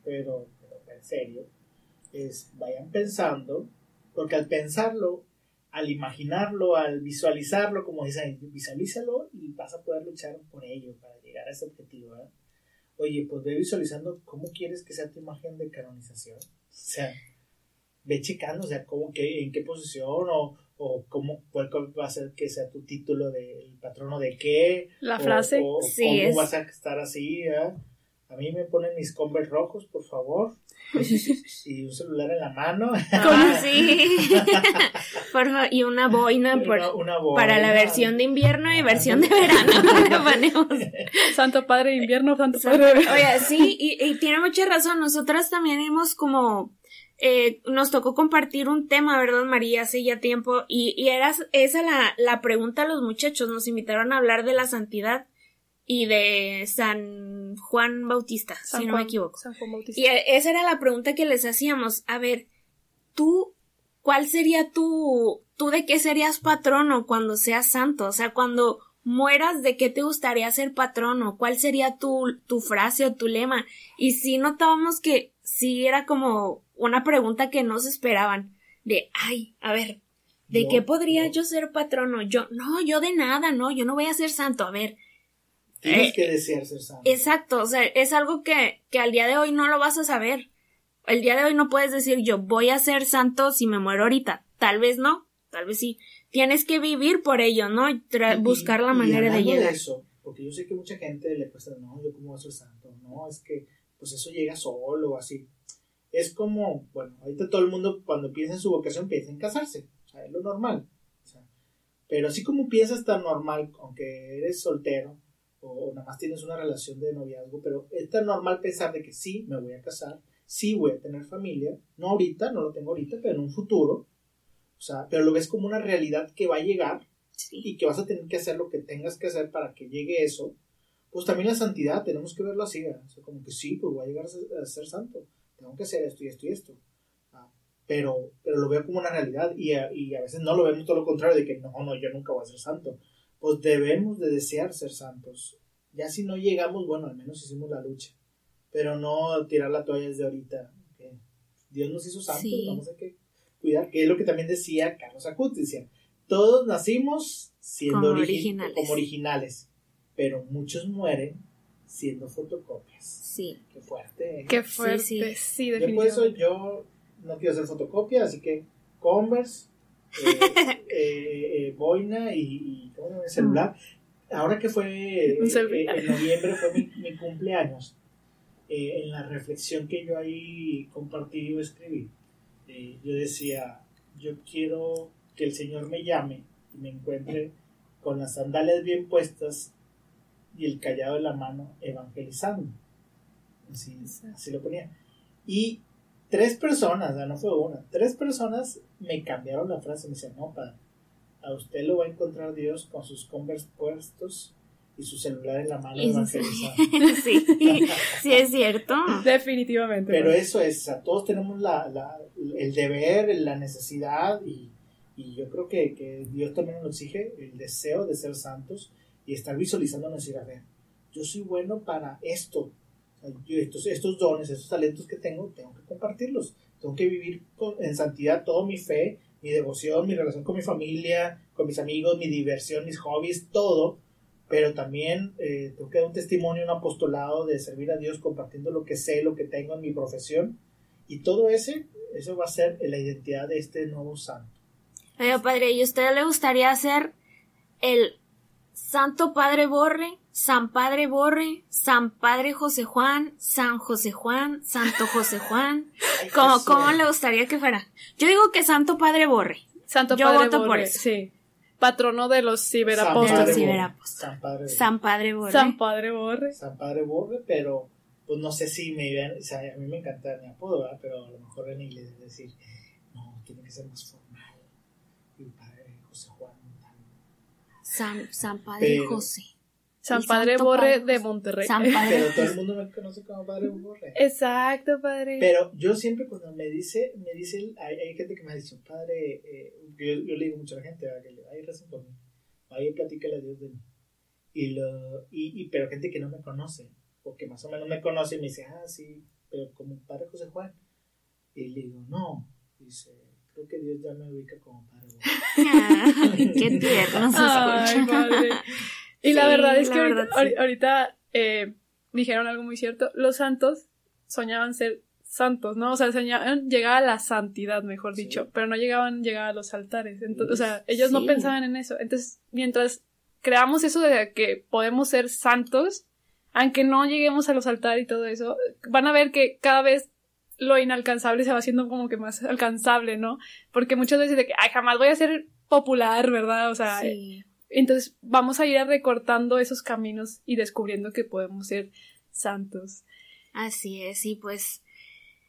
pero, pero en serio, es vayan pensando, porque al pensarlo al imaginarlo, al visualizarlo, como dicen, visualízalo y vas a poder luchar por ello para llegar a ese objetivo. Oye, pues ve visualizando cómo quieres que sea tu imagen de canonización. O sea, ve checando, o sea, cómo, qué, en qué posición o, o cómo va a ser que sea tu título del patrono de qué. La frase. O, cómo vas a estar así. A mí me ponen mis Converse rojos, por favor. Y un celular en la mano. sí. y una boina, para la versión de invierno y versión de verano. Santo Padre de invierno, Santo Padre de verano. Oye, sí, y, tiene mucha razón. Nosotras también hemos como eh, nos tocó compartir un tema, ¿verdad, María? Hace ya tiempo, y, y era esa la, la pregunta a los muchachos, nos invitaron a hablar de la santidad, y de San Juan Bautista, si no me equivoco. Y esa era la pregunta que les hacíamos. A ver, tú, ¿cuál sería tu, ¿tú de qué serías patrono cuando seas santo? O sea, cuando mueras, ¿de qué te gustaría ser patrono? ¿Cuál sería tu, tu frase o tu lema? Y si notábamos que sí era como una pregunta que no se esperaban. De, ay, a ver, ¿de qué podría yo ser patrono? Yo, no, yo de nada, no, yo no voy a ser santo. A ver, Tienes eh, que desear ser santo. Exacto, o sea, es algo que, que al día de hoy no lo vas a saber. El día de hoy no puedes decir yo voy a ser santo si me muero ahorita. Tal vez no, tal vez sí. Tienes que vivir por ello, ¿no? Y buscar la manera de llegar. eso, porque yo sé que mucha gente le cuesta, no, yo cómo voy a ser santo, no, es que pues eso llega solo así. Es como, bueno, ahorita todo el mundo cuando piensa en su vocación piensa en casarse, o sea, es lo normal. pero así como piensas tan normal, aunque eres soltero, o, nada más tienes una relación de noviazgo, pero es tan normal pensar de que sí, me voy a casar, sí voy a tener familia, no ahorita, no lo tengo ahorita, pero en un futuro, o sea, pero lo ves como una realidad que va a llegar y que vas a tener que hacer lo que tengas que hacer para que llegue eso, pues también la santidad, tenemos que verlo así, o sea, como que sí, pues voy a llegar a ser, santo, tengo que hacer esto y esto y esto. Ah, pero, pero lo veo como una realidad y a, y a veces no lo vemos todo lo contrario de que no, no, yo nunca voy a ser santo pues debemos de desear ser santos. Ya si no llegamos, bueno, al menos hicimos la lucha, pero no tirar la toalla desde ahorita. Dios nos hizo santos, vamos a que cuidar, que es lo que también decía Carlos Acuti, decía, todos nacimos siendo como originales. como originales, pero muchos mueren siendo fotocopias. Sí. Qué fuerte. ¿eh? Qué fuerte, sí, sí. definitivamente. Yo por eso yo no quiero hacer fotocopia, así que Converse boina y, ¿cómo celular. Ahora que fue en noviembre fue mi, cumpleaños, en la reflexión que yo ahí compartí o escribí, yo decía, yo quiero que el Señor me llame y me encuentre con las sandalias bien puestas y el callado en la mano evangelizando. Así, así lo ponía. Y tres personas, no fue una, tres personas me cambiaron la frase, me decían, no, padre, a usted lo va a encontrar Dios con sus converse puestos y su celular en la mano evangelizando. sí, sí es cierto. Definitivamente. Pero eso es, o todos tenemos la, el deber, la necesidad y, yo creo que, Dios también nos exige el deseo de ser santos y estar visualizando, decir, a ver, yo soy bueno para esto, estos, estos dones, estos talentos que tengo, tengo que compartirlos. Tengo que vivir en santidad toda mi fe, mi devoción, mi relación con mi familia, con mis amigos, mi diversión, mis hobbies, todo. Pero también eh, tengo que dar un testimonio, un apostolado de servir a Dios compartiendo lo que sé, lo que tengo en mi profesión. Y todo ese, eso va a ser la identidad de este nuevo santo. Oye, padre, ¿y a usted le gustaría ser el Santo Padre Borre San Padre Borre, San Padre José Juan, San José Juan, Santo José Juan. ¿Cómo, ¿Cómo le gustaría que fuera? Yo digo que Santo Padre Borre. Santo Yo Padre voto Borre, por eso. Sí. Patrono de los ciberapóstoles. San Padre, San Padre Borre. San Padre Borre. San Padre Borre, pero pues no sé si me vean, o sea, a mí me encanta mi apodo, ¿verdad? Pero a lo mejor en inglés es decir, no, tiene que ser más formal. Y Padre José Juan. San, San Padre José. San Padre Borre de Monterrey. Pero todo el mundo me conoce como Padre Borre. Exacto, padre. Pero yo siempre cuando me dice, me dice, hay, gente que me ha dicho, padre, eh, yo, le digo mucho a la gente, que hay razón por mí, ahí platícale a Dios de mí. Y lo, y, y, pero gente que no me conoce, o que más o menos me conoce y me dice, ah, sí, pero como Padre José Juan. Y le digo, no, dice, creo que Dios ya me ubica como Padre Qué tierno se Ay, padre. Y la verdad es que ahorita, eh, dijeron algo muy cierto. Los santos soñaban ser santos, ¿no? O sea, soñaban llegar a la santidad, mejor dicho, pero no llegaban llegar a los altares. Entonces, o sea, ellos no pensaban en eso. Entonces, mientras creamos eso de que podemos ser santos, aunque no lleguemos a los altares y todo eso, van a ver que cada vez lo inalcanzable se va haciendo como que más alcanzable, ¿no? Porque muchas veces de que, ay, jamás voy a ser popular, ¿verdad? O sea, entonces vamos a ir recortando esos caminos y descubriendo que podemos ser santos. Así es, y pues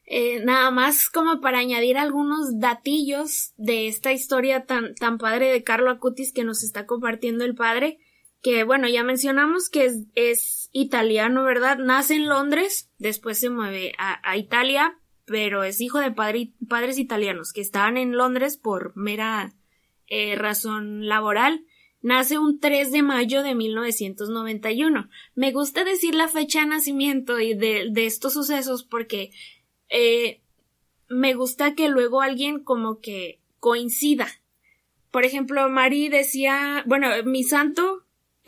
eh, nada más como para añadir algunos datillos de esta historia tan, tan padre de Carlo Acutis que nos está compartiendo el padre, que bueno, ya mencionamos que es, es italiano, ¿verdad? Nace en Londres, después se mueve a, a Italia, pero es hijo de padres italianos que estaban en Londres por mera eh, razón laboral. Nace un 3 de mayo de 1991. Me gusta decir la fecha de nacimiento y de, estos sucesos porque eh, me gusta que luego alguien como que coincida. Por ejemplo, Mari decía, bueno, mi santo,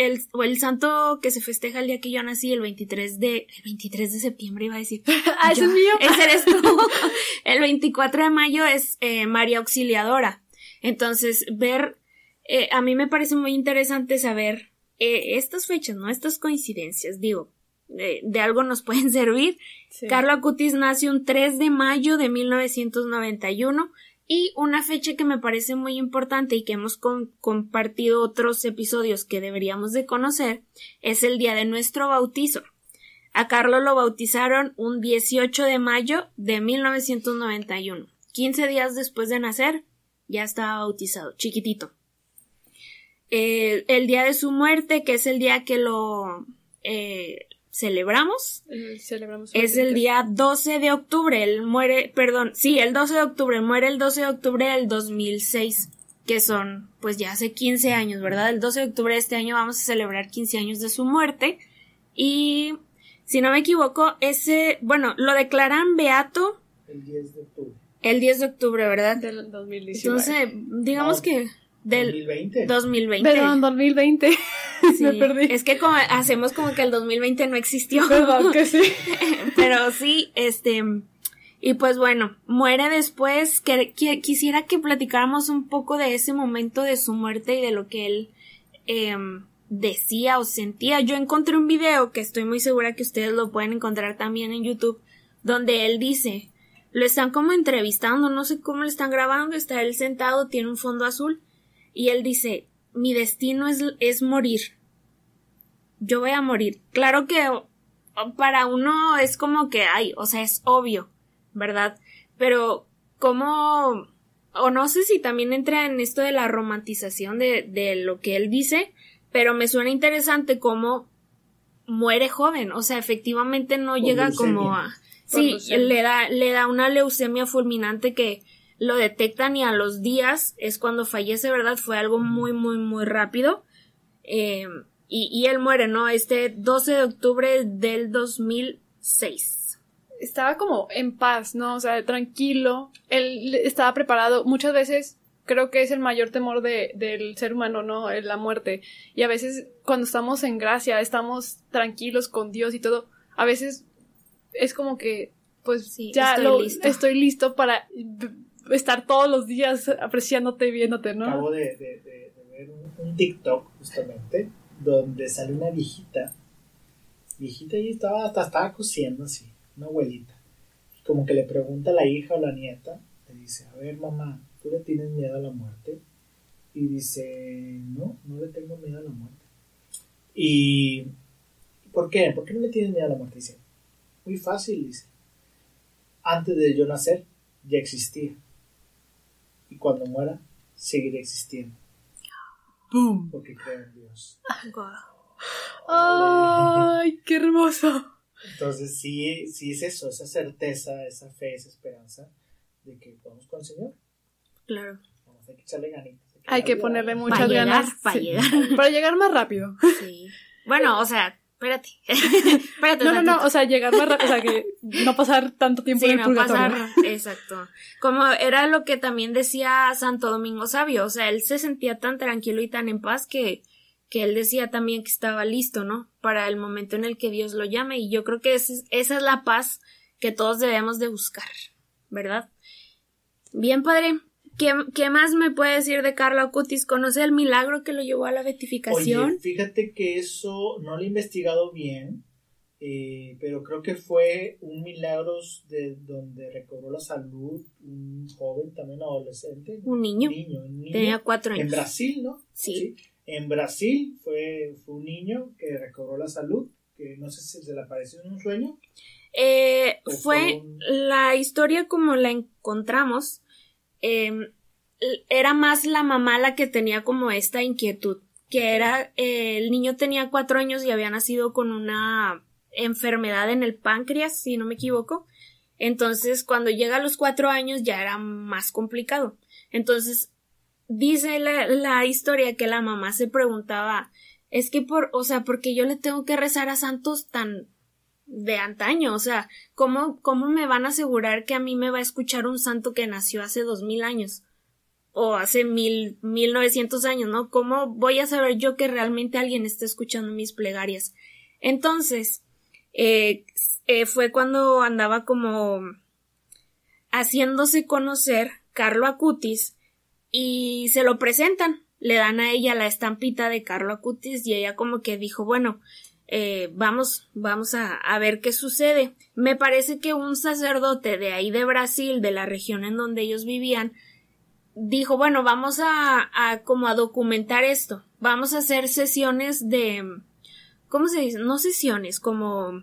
el, o el santo que se festeja el día que yo nací, el 23 de, el 23 de septiembre iba a decir. ah, ese es mío. Ese eres tú. el 24 de mayo es eh, María Auxiliadora. Entonces, ver, eh, a mí me parece muy interesante saber eh, estas fechas, ¿no? Estas coincidencias, digo, de, de algo nos pueden servir. Sí. Carlo Acutis nace un 3 de mayo de 1991 y una fecha que me parece muy importante y que hemos compartido otros episodios que deberíamos de conocer es el día de nuestro bautizo. A Carlo lo bautizaron un 18 de mayo de 1991. 15 días después de nacer, ya estaba bautizado, chiquitito. Eh, el día de su muerte, que es el día que lo eh, celebramos, Eh, celebramos es el día 12 de octubre. Él muere, perdón, sí, el 12 de octubre. Muere el 12 de octubre del 2006, que son, pues ya hace 15 años, ¿verdad? El 12 de octubre de este año vamos a celebrar 15 años de su muerte. Y, si no me equivoco, ese, bueno, lo declaran beato El 10 de octubre. el 10 de octubre, ¿verdad? Del 2019. Entonces, digamos No, que del 2020. 2020. Perdón, 2020. Sí, Me perdí. Es que como hacemos como que el 2020 no existió. Perdón, que sí. Pero sí, este. Y pues bueno, muere después. Que, que- quisiera que platicáramos un poco de ese momento de su muerte y de lo que él em, decía o sentía. Yo encontré un video que estoy muy segura que ustedes lo pueden encontrar también en YouTube, donde él dice, lo están como entrevistando, no sé cómo lo están grabando, está él sentado, tiene un fondo azul, y él dice, mi destino es, es morir. Yo voy a morir. Claro que para uno es como que, ay, o sea, es obvio, ¿verdad? Pero, ¿cómo? O no sé si también entra en esto de la romantización de, de lo que él dice, pero me suena interesante cómo muere joven, o sea, efectivamente no llega leucemia. como a... Sí, leucemia. le da, le da una leucemia fulminante que lo detectan y a los días es cuando fallece, ¿verdad? Fue algo muy, muy, muy rápido. Eh, y, y él muere, ¿no? Este 12 de octubre del 2006. estaba como en paz, ¿no? O sea, tranquilo. Él estaba preparado. Muchas veces creo que es el mayor temor de, del ser humano, ¿no? La muerte. Y a veces cuando estamos en gracia, estamos tranquilos con Dios y todo, a veces es como que, pues Sí, ya estoy lo- listo. estoy listo para estar todos los días apreciándote y viéndote, ¿no? Acabo de, ver un, un TikTok, justamente, donde sale una viejita. Viejita y estaba, hasta estaba cosiendo así, una abuelita. Y como que le pregunta a la hija o la nieta, le dice, a ver mamá, ¿tú le tienes miedo a la muerte? Y dice, no, no le tengo miedo a la muerte. Y, ¿por qué? ¿Por qué no le tienes miedo a la muerte? Dice, muy fácil, dice. Antes de yo nacer, ya existía. Y cuando muera, seguiré existiendo. ¡Boom! Porque creo en Dios. ¡Ay, qué hermoso! Entonces, sí, sí es eso, esa certeza, esa fe, esa esperanza de que vamos con el Señor. Claro. Vamos, hay que echarle ganitas. Hay que ponerle muchas Para llegar, ganas. para sí. llegar. Para llegar más rápido. Sí. Bueno, o sea, espérate. espérate. No, no, no, o sea, llegar más rápido, o sea, que no pasar tanto tiempo Sí, en el no purgatorio. pasar. Exacto. Como era lo que también decía Santo Domingo Sabio. O sea, él se sentía tan tranquilo y tan en paz que, que él decía también que estaba listo, ¿no? Para el momento en el que Dios lo llame. Y yo creo que esa es, esa es la paz que todos debemos de buscar, ¿verdad? Bien, padre. ¿Qué, qué más me puede decir de Carlo Acutis? ¿Conoce el milagro que lo llevó a la beatificación? Oye, fíjate que eso no lo he investigado bien, eh, pero creo que fue un milagro de donde recobró la salud un joven, también adolescente. Un niño. Un niño, un niño. Tenía cuatro En años. Brasil, ¿no? Sí. En Brasil fue, fue un niño que recobró la salud, que no sé si se le apareció en un sueño. Eh, fue fue un- la historia como la encontramos. Eh, era más la mamá la que tenía como esta inquietud, que era eh, el niño tenía cuatro años y había nacido con una enfermedad en el páncreas, si no me equivoco. Entonces, cuando llega a los cuatro años ya era más complicado. Entonces, dice la, la historia que la mamá se preguntaba, es que por, o sea, porque yo le tengo que rezar a santos tan de antaño, o sea, ¿cómo, cómo me van a asegurar que a mí me va a escuchar un santo que nació hace dos mil años? O hace mil, mil novecientos años, ¿no? ¿Cómo voy a saber yo que realmente alguien está escuchando mis plegarias? Entonces, eh, eh, fue cuando andaba como haciéndose conocer Carlo Acutis y se lo presentan. Le dan a ella la estampita de Carlo Acutis y ella como que dijo, bueno, eh, vamos, vamos a, a, ver qué sucede. Me parece que un sacerdote de ahí de Brasil, de la región en donde ellos vivían, dijo, bueno, vamos a, a como a documentar esto. Vamos a hacer sesiones de, ¿cómo se dice? No sesiones, como,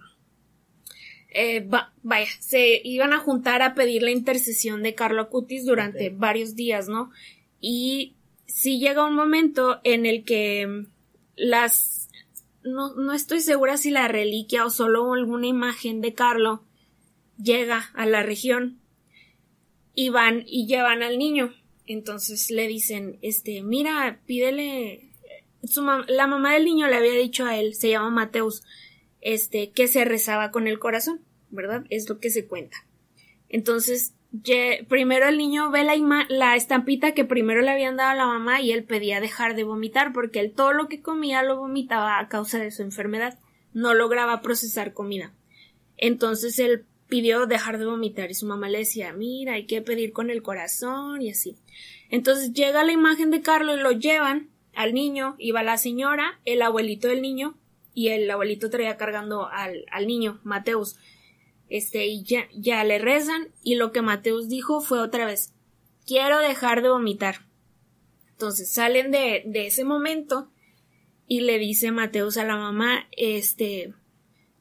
eh, va, vaya, se iban a juntar a pedir la intercesión de Carlo Acutis durante okay. varios días, ¿no? Y si llega un momento en el que las no, no estoy segura si la reliquia o solo alguna imagen de Carlo llega a la región y van y llevan al niño. Entonces le dicen, este, mira, pídele. La mamá del niño le había dicho a él, se llama Mateus, este, que se rezaba con el corazón, ¿verdad? Es lo que se cuenta. Entonces, primero el niño ve la, la estampita que primero le habían dado a la mamá y él pedía dejar de vomitar porque él todo lo que comía lo vomitaba a causa de su enfermedad. No lograba procesar comida. Entonces él pidió dejar de vomitar y su mamá le decía, mira, hay que pedir con el corazón y así. Entonces llega la imagen de Carlos y lo llevan al niño, iba la señora, el abuelito del niño y el abuelito traía cargando al, al niño, Mateus este, y ya, ya le rezan, y lo que Mateus dijo fue otra vez, quiero dejar de vomitar. Entonces salen de, de ese momento y le dice Mateus a la mamá, este,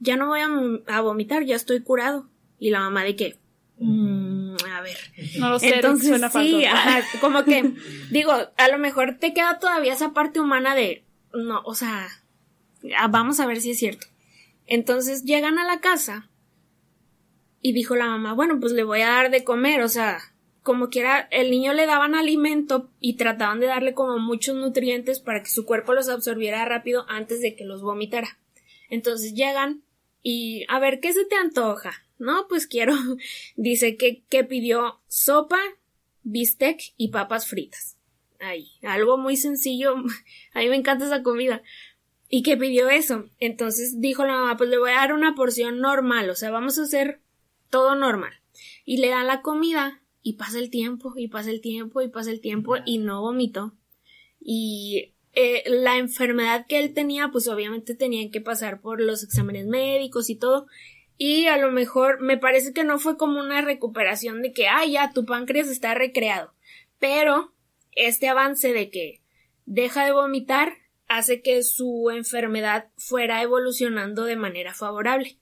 ya no voy a, a vomitar, ya estoy curado. Y la mamá de que, mmm, a ver. No lo sé, Entonces, suena sí, ajá, como que, digo, a lo mejor te queda todavía esa parte humana de, no, o sea, vamos a ver si es cierto. Entonces llegan a la casa y dijo la mamá, bueno, pues le voy a dar de comer, o sea, como quiera, el niño le daban alimento y trataban de darle como muchos nutrientes para que su cuerpo los absorbiera rápido antes de que los vomitara. Entonces llegan y a ver, ¿qué se te antoja? No, pues quiero. Dice que, que pidió sopa, bistec y papas fritas. Ay, algo muy sencillo. A mí me encanta esa comida. Y que pidió eso. Entonces dijo la mamá, pues le voy a dar una porción normal. O sea, vamos a hacer todo normal. Y le dan la comida y pasa el tiempo y pasa el tiempo y pasa el tiempo y no vomitó. Y eh, la enfermedad que él tenía, pues obviamente tenían que pasar por los exámenes médicos y todo. Y a lo mejor me parece que no fue como una recuperación de que, ah, ya, tu páncreas está recreado. Pero este avance de que deja de vomitar hace que su enfermedad fuera evolucionando de manera favorable.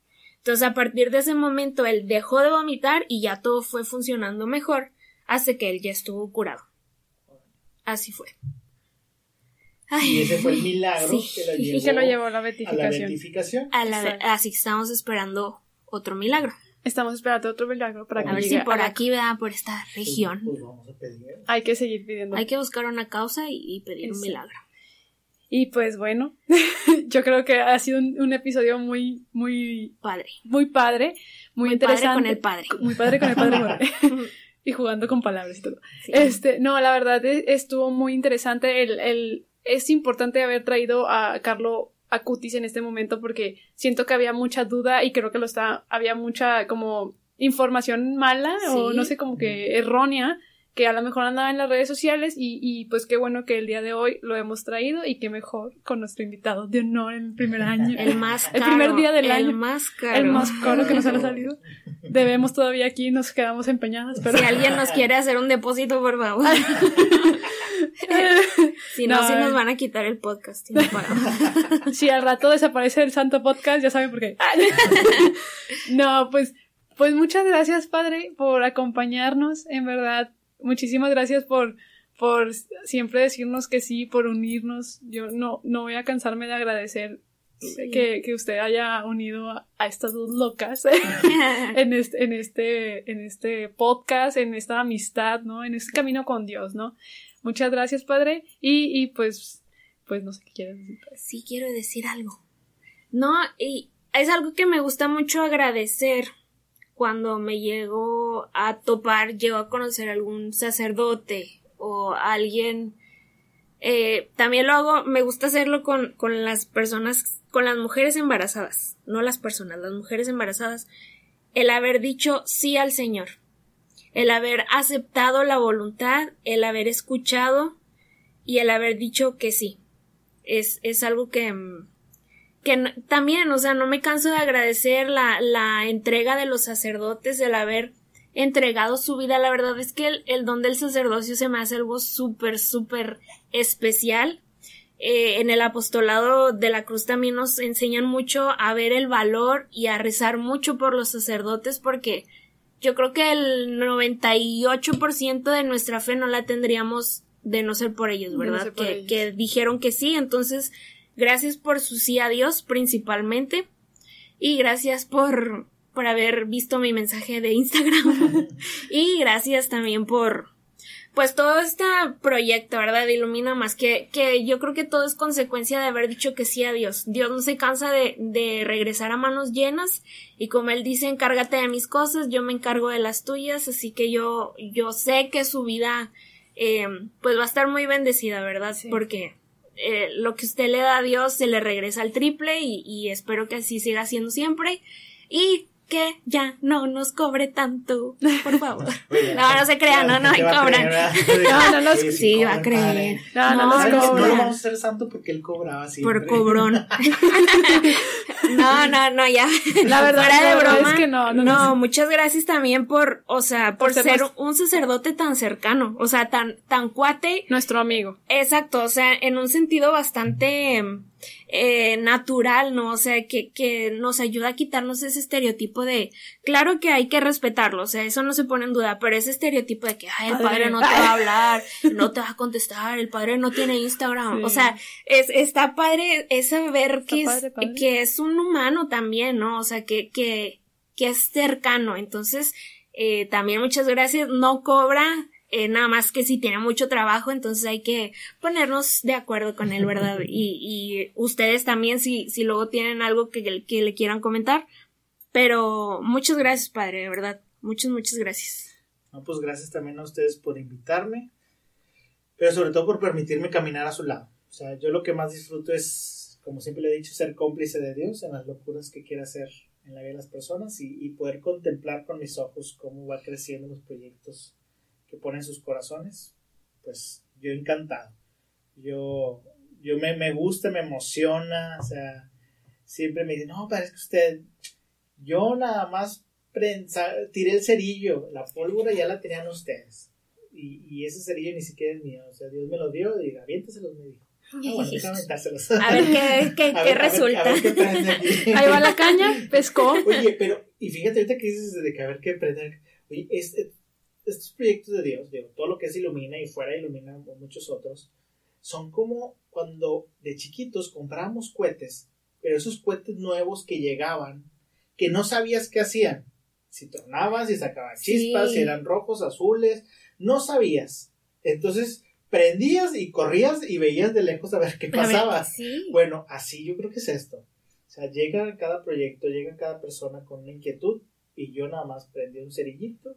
Entonces, a partir de ese momento, él dejó de vomitar y ya todo fue funcionando mejor, hasta que él ya estuvo curado. Así fue. Ay, y ese fue el milagro sí. que, lo llevó, que lo llevó a la beatificación. A la beatificación. A la, así que estamos esperando otro milagro. Estamos esperando otro milagro para que a ver si por aquí, ¿verdad? Por esta región. Pues, pues vamos a pedir. Hay que seguir pidiendo. Hay que buscar una causa y, y pedir un Sí. milagro. Y pues bueno, yo creo que ha sido un, un episodio muy, muy, Padre. muy padre, muy, Muy interesante. padre con el padre. Muy padre con el padre. y jugando con palabras y todo. Sí. Este, no, la verdad e- estuvo muy interesante. El, el, es importante haber traído a Carlo Acutis en este momento porque siento que había mucha duda y creo que lo está, había mucha como información mala o no sé, como que errónea que a lo mejor andaba en las redes sociales y, y pues qué bueno que el día de hoy lo hemos traído y qué mejor con nuestro invitado de honor en el primer año. El más El caro. primer día del el año. más caro. El más caro que nos ha salido. Debemos todavía aquí, nos quedamos empeñadas, pero... Si alguien nos quiere hacer un depósito, por favor. si no, No, si eh. nos van a quitar el podcast. si no si al rato desaparece el santo podcast, ya saben por qué. no, pues, pues muchas gracias, padre, por acompañarnos. En verdad, muchísimas gracias por, por siempre decirnos que sí, por unirnos. Yo no, no voy a cansarme de agradecer Sí. que, que usted haya unido a, a estas dos locas en este, en este, en este podcast, en esta amistad, ¿no? En este camino con Dios, ¿no? Muchas gracias, Padre. Y, y pues, pues no sé qué quieres decir. Sí, quiero decir algo. No, y es algo que me gusta mucho agradecer cuando me llego a topar, llego a conocer algún sacerdote o alguien. Eh, también lo hago, me gusta hacerlo con, con las personas, con las mujeres embarazadas, no las personas, las mujeres embarazadas, el haber dicho sí al Señor, el haber aceptado la voluntad, el haber escuchado y el haber dicho que sí. Es, es algo que, que también, o sea, no me canso de agradecer la, la entrega de los sacerdotes, el haber entregado su vida. La verdad es que el, don del sacerdocio se me hace algo súper, súper especial. Eh, en el apostolado de la cruz también nos enseñan mucho a ver el valor y a rezar mucho por los sacerdotes porque yo creo que el 98% de nuestra fe no la tendríamos de no ser por ellos, ¿verdad? que, que dijeron que sí, entonces Gracias por su sí a Dios principalmente. Y gracias por, por haber visto mi mensaje de Instagram. y gracias también por, pues todo este proyecto, ¿verdad? Ilumina más que, que yo creo que todo es consecuencia de haber dicho que sí a Dios. Dios no se cansa de, de regresar a manos llenas y como él dice, encárgate de mis cosas, yo me encargo de las tuyas, así que yo, yo sé que su vida, eh, pues va a estar muy bendecida, ¿verdad? Porque eh, lo que usted le da a Dios se le regresa al triple y, y espero que así siga siendo siempre. Y que ya no nos cobre tanto, por favor. no, no se crea, no, no, hay cobran. no, no nos, sí, va a creer. No, no, nos cobra. No lo vamos a hacer santo porque él cobraba siempre. Por cobrón. no, no, no, ya. La verdad, Fuera de broma, es que no, no, no, muchas gracias también por, o sea, por, ser, un sacerdote tan cercano, o sea, tan, tan cuate. Nuestro amigo. Exacto, o sea, en un sentido bastante eh, natural, ¿no? O sea, que, que nos ayuda a quitarnos ese estereotipo de, claro que hay que respetarlo, o sea, eso no se pone en duda, pero ese estereotipo de que, ay, el padre no te va a hablar, no te va a contestar, el padre no tiene Instagram, o sea, es, está padre es saber que, es, que es un humano también, ¿no? O sea, que, que, que es cercano, entonces, eh, también muchas gracias, no cobra, eh, nada más que si tiene mucho trabajo, entonces hay que ponernos de acuerdo con él, ¿verdad? Y, y ustedes también, si, si luego tienen algo que, que le quieran comentar. Pero muchas gracias, padre, de verdad. Muchas, muchas gracias. No, pues gracias también a ustedes por invitarme, pero sobre todo por permitirme caminar a su lado. O sea, yo lo que más disfruto es, como siempre le he dicho, ser cómplice de Dios en las locuras que quiere hacer en la vida de las personas y, y poder contemplar con mis ojos cómo va creciendo los proyectos que ponen sus corazones, pues yo encantado. Yo, yo me, me gusta, me emociona, o sea, siempre me dicen, no, parece que usted, yo nada más prensa, tiré el cerillo, la pólvora ya la tenían ustedes. Y, y ese cerillo ni siquiera es mío, o sea, Dios me lo dio y aviénteselos, me dijo. Ah, bueno, a ver qué, qué, qué resulta. Ahí va la caña, pescó. Oye, pero, y fíjate ahorita que dices de que a ver qué prende. Oye, este, estos proyectos de Dios, digo, todo lo que es Ilumina y fuera Ilumina o muchos otros, son como cuando de chiquitos comprábamos cohetes, pero esos cohetes nuevos que llegaban, que no sabías qué hacían. Si tronaban, si sacaban chispas, si eran rojos, azules, no sabías. Entonces prendías y corrías y veías de lejos a ver qué pasaba. Bueno, así yo creo que es esto. O sea, llega cada proyecto, llega cada persona con una inquietud y yo nada más prendí un cerillito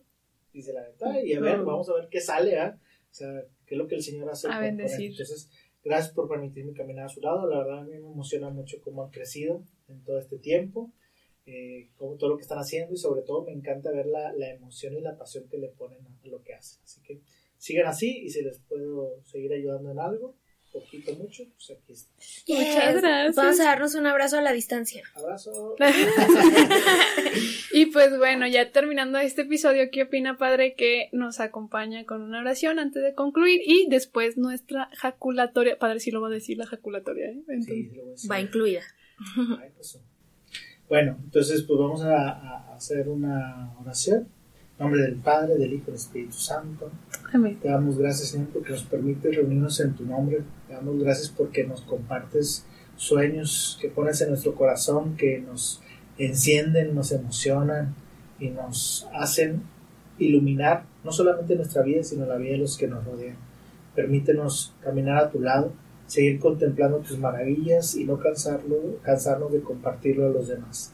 dice la verdad, y a ver, vamos a ver qué sale, ¿ah? O sea, qué es lo que el Señor hace. A bendecir. Entonces, gracias por permitirme caminar a su lado, la verdad a mí me emociona mucho cómo han crecido en todo este tiempo, eh, como todo lo que están haciendo y sobre todo me encanta ver la, la emoción y la pasión que le ponen a, lo que hacen. Así que sigan así y si les puedo seguir ayudando en algo, poquito, mucho, pues aquí está. Muchas gracias. Vamos a darnos un abrazo a la distancia. Abrazo. y pues bueno, ya terminando este episodio, ¿qué opina padre que nos acompaña con una oración antes de concluir y después nuestra jaculatoria? Padre, sí lo va a decir la jaculatoria, ¿eh? Sí, va incluida. Pues, bueno, entonces pues vamos a, a hacer una oración nombre del Padre, del Hijo y del Espíritu Santo. Amén. Te damos gracias, Señor, porque nos permite reunirnos en tu nombre. Te damos gracias porque nos compartes sueños que pones en nuestro corazón, que nos encienden, nos emocionan y nos hacen iluminar no solamente nuestra vida, sino la vida de los que nos rodean. Permítenos caminar a tu lado, seguir contemplando tus maravillas y no cansarlo, cansarnos de compartirlo a los demás.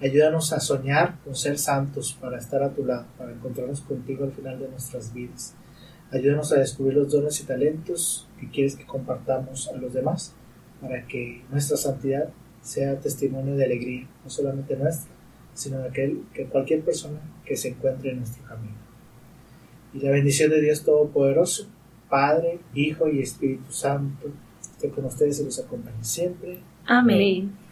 Ayúdanos a soñar con ser santos para estar a tu lado, para encontrarnos contigo al final de nuestras vidas. Ayúdanos a descubrir los dones y talentos que quieres que compartamos a los demás, para que nuestra santidad sea testimonio de alegría, no solamente nuestra, sino de aquel, que cualquier persona que se encuentre en nuestro camino. Y la bendición de Dios Todopoderoso, Padre, Hijo y Espíritu Santo, esté con ustedes y los acompañe siempre. Amén.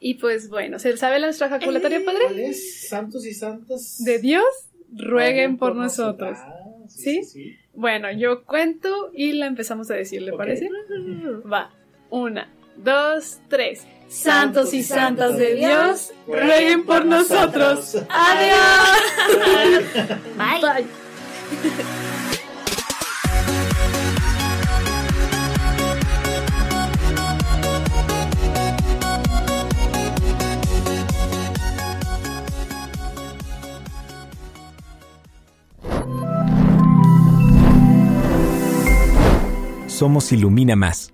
Y pues bueno, ¿se sabe nuestra ejaculatoria, Eh, Padre? ¿Cuál es? Santos y santas. De Dios, rueguen por nosotros. Ah, ¿Sí? sí. Bueno, yo cuento y la empezamos a decir, ¿le Ok. parece? Va. Una, dos, tres. Santos y santas de Dios, rueguen por nosotros. Adiós. Bye. Bye. Somos Ilumina Más.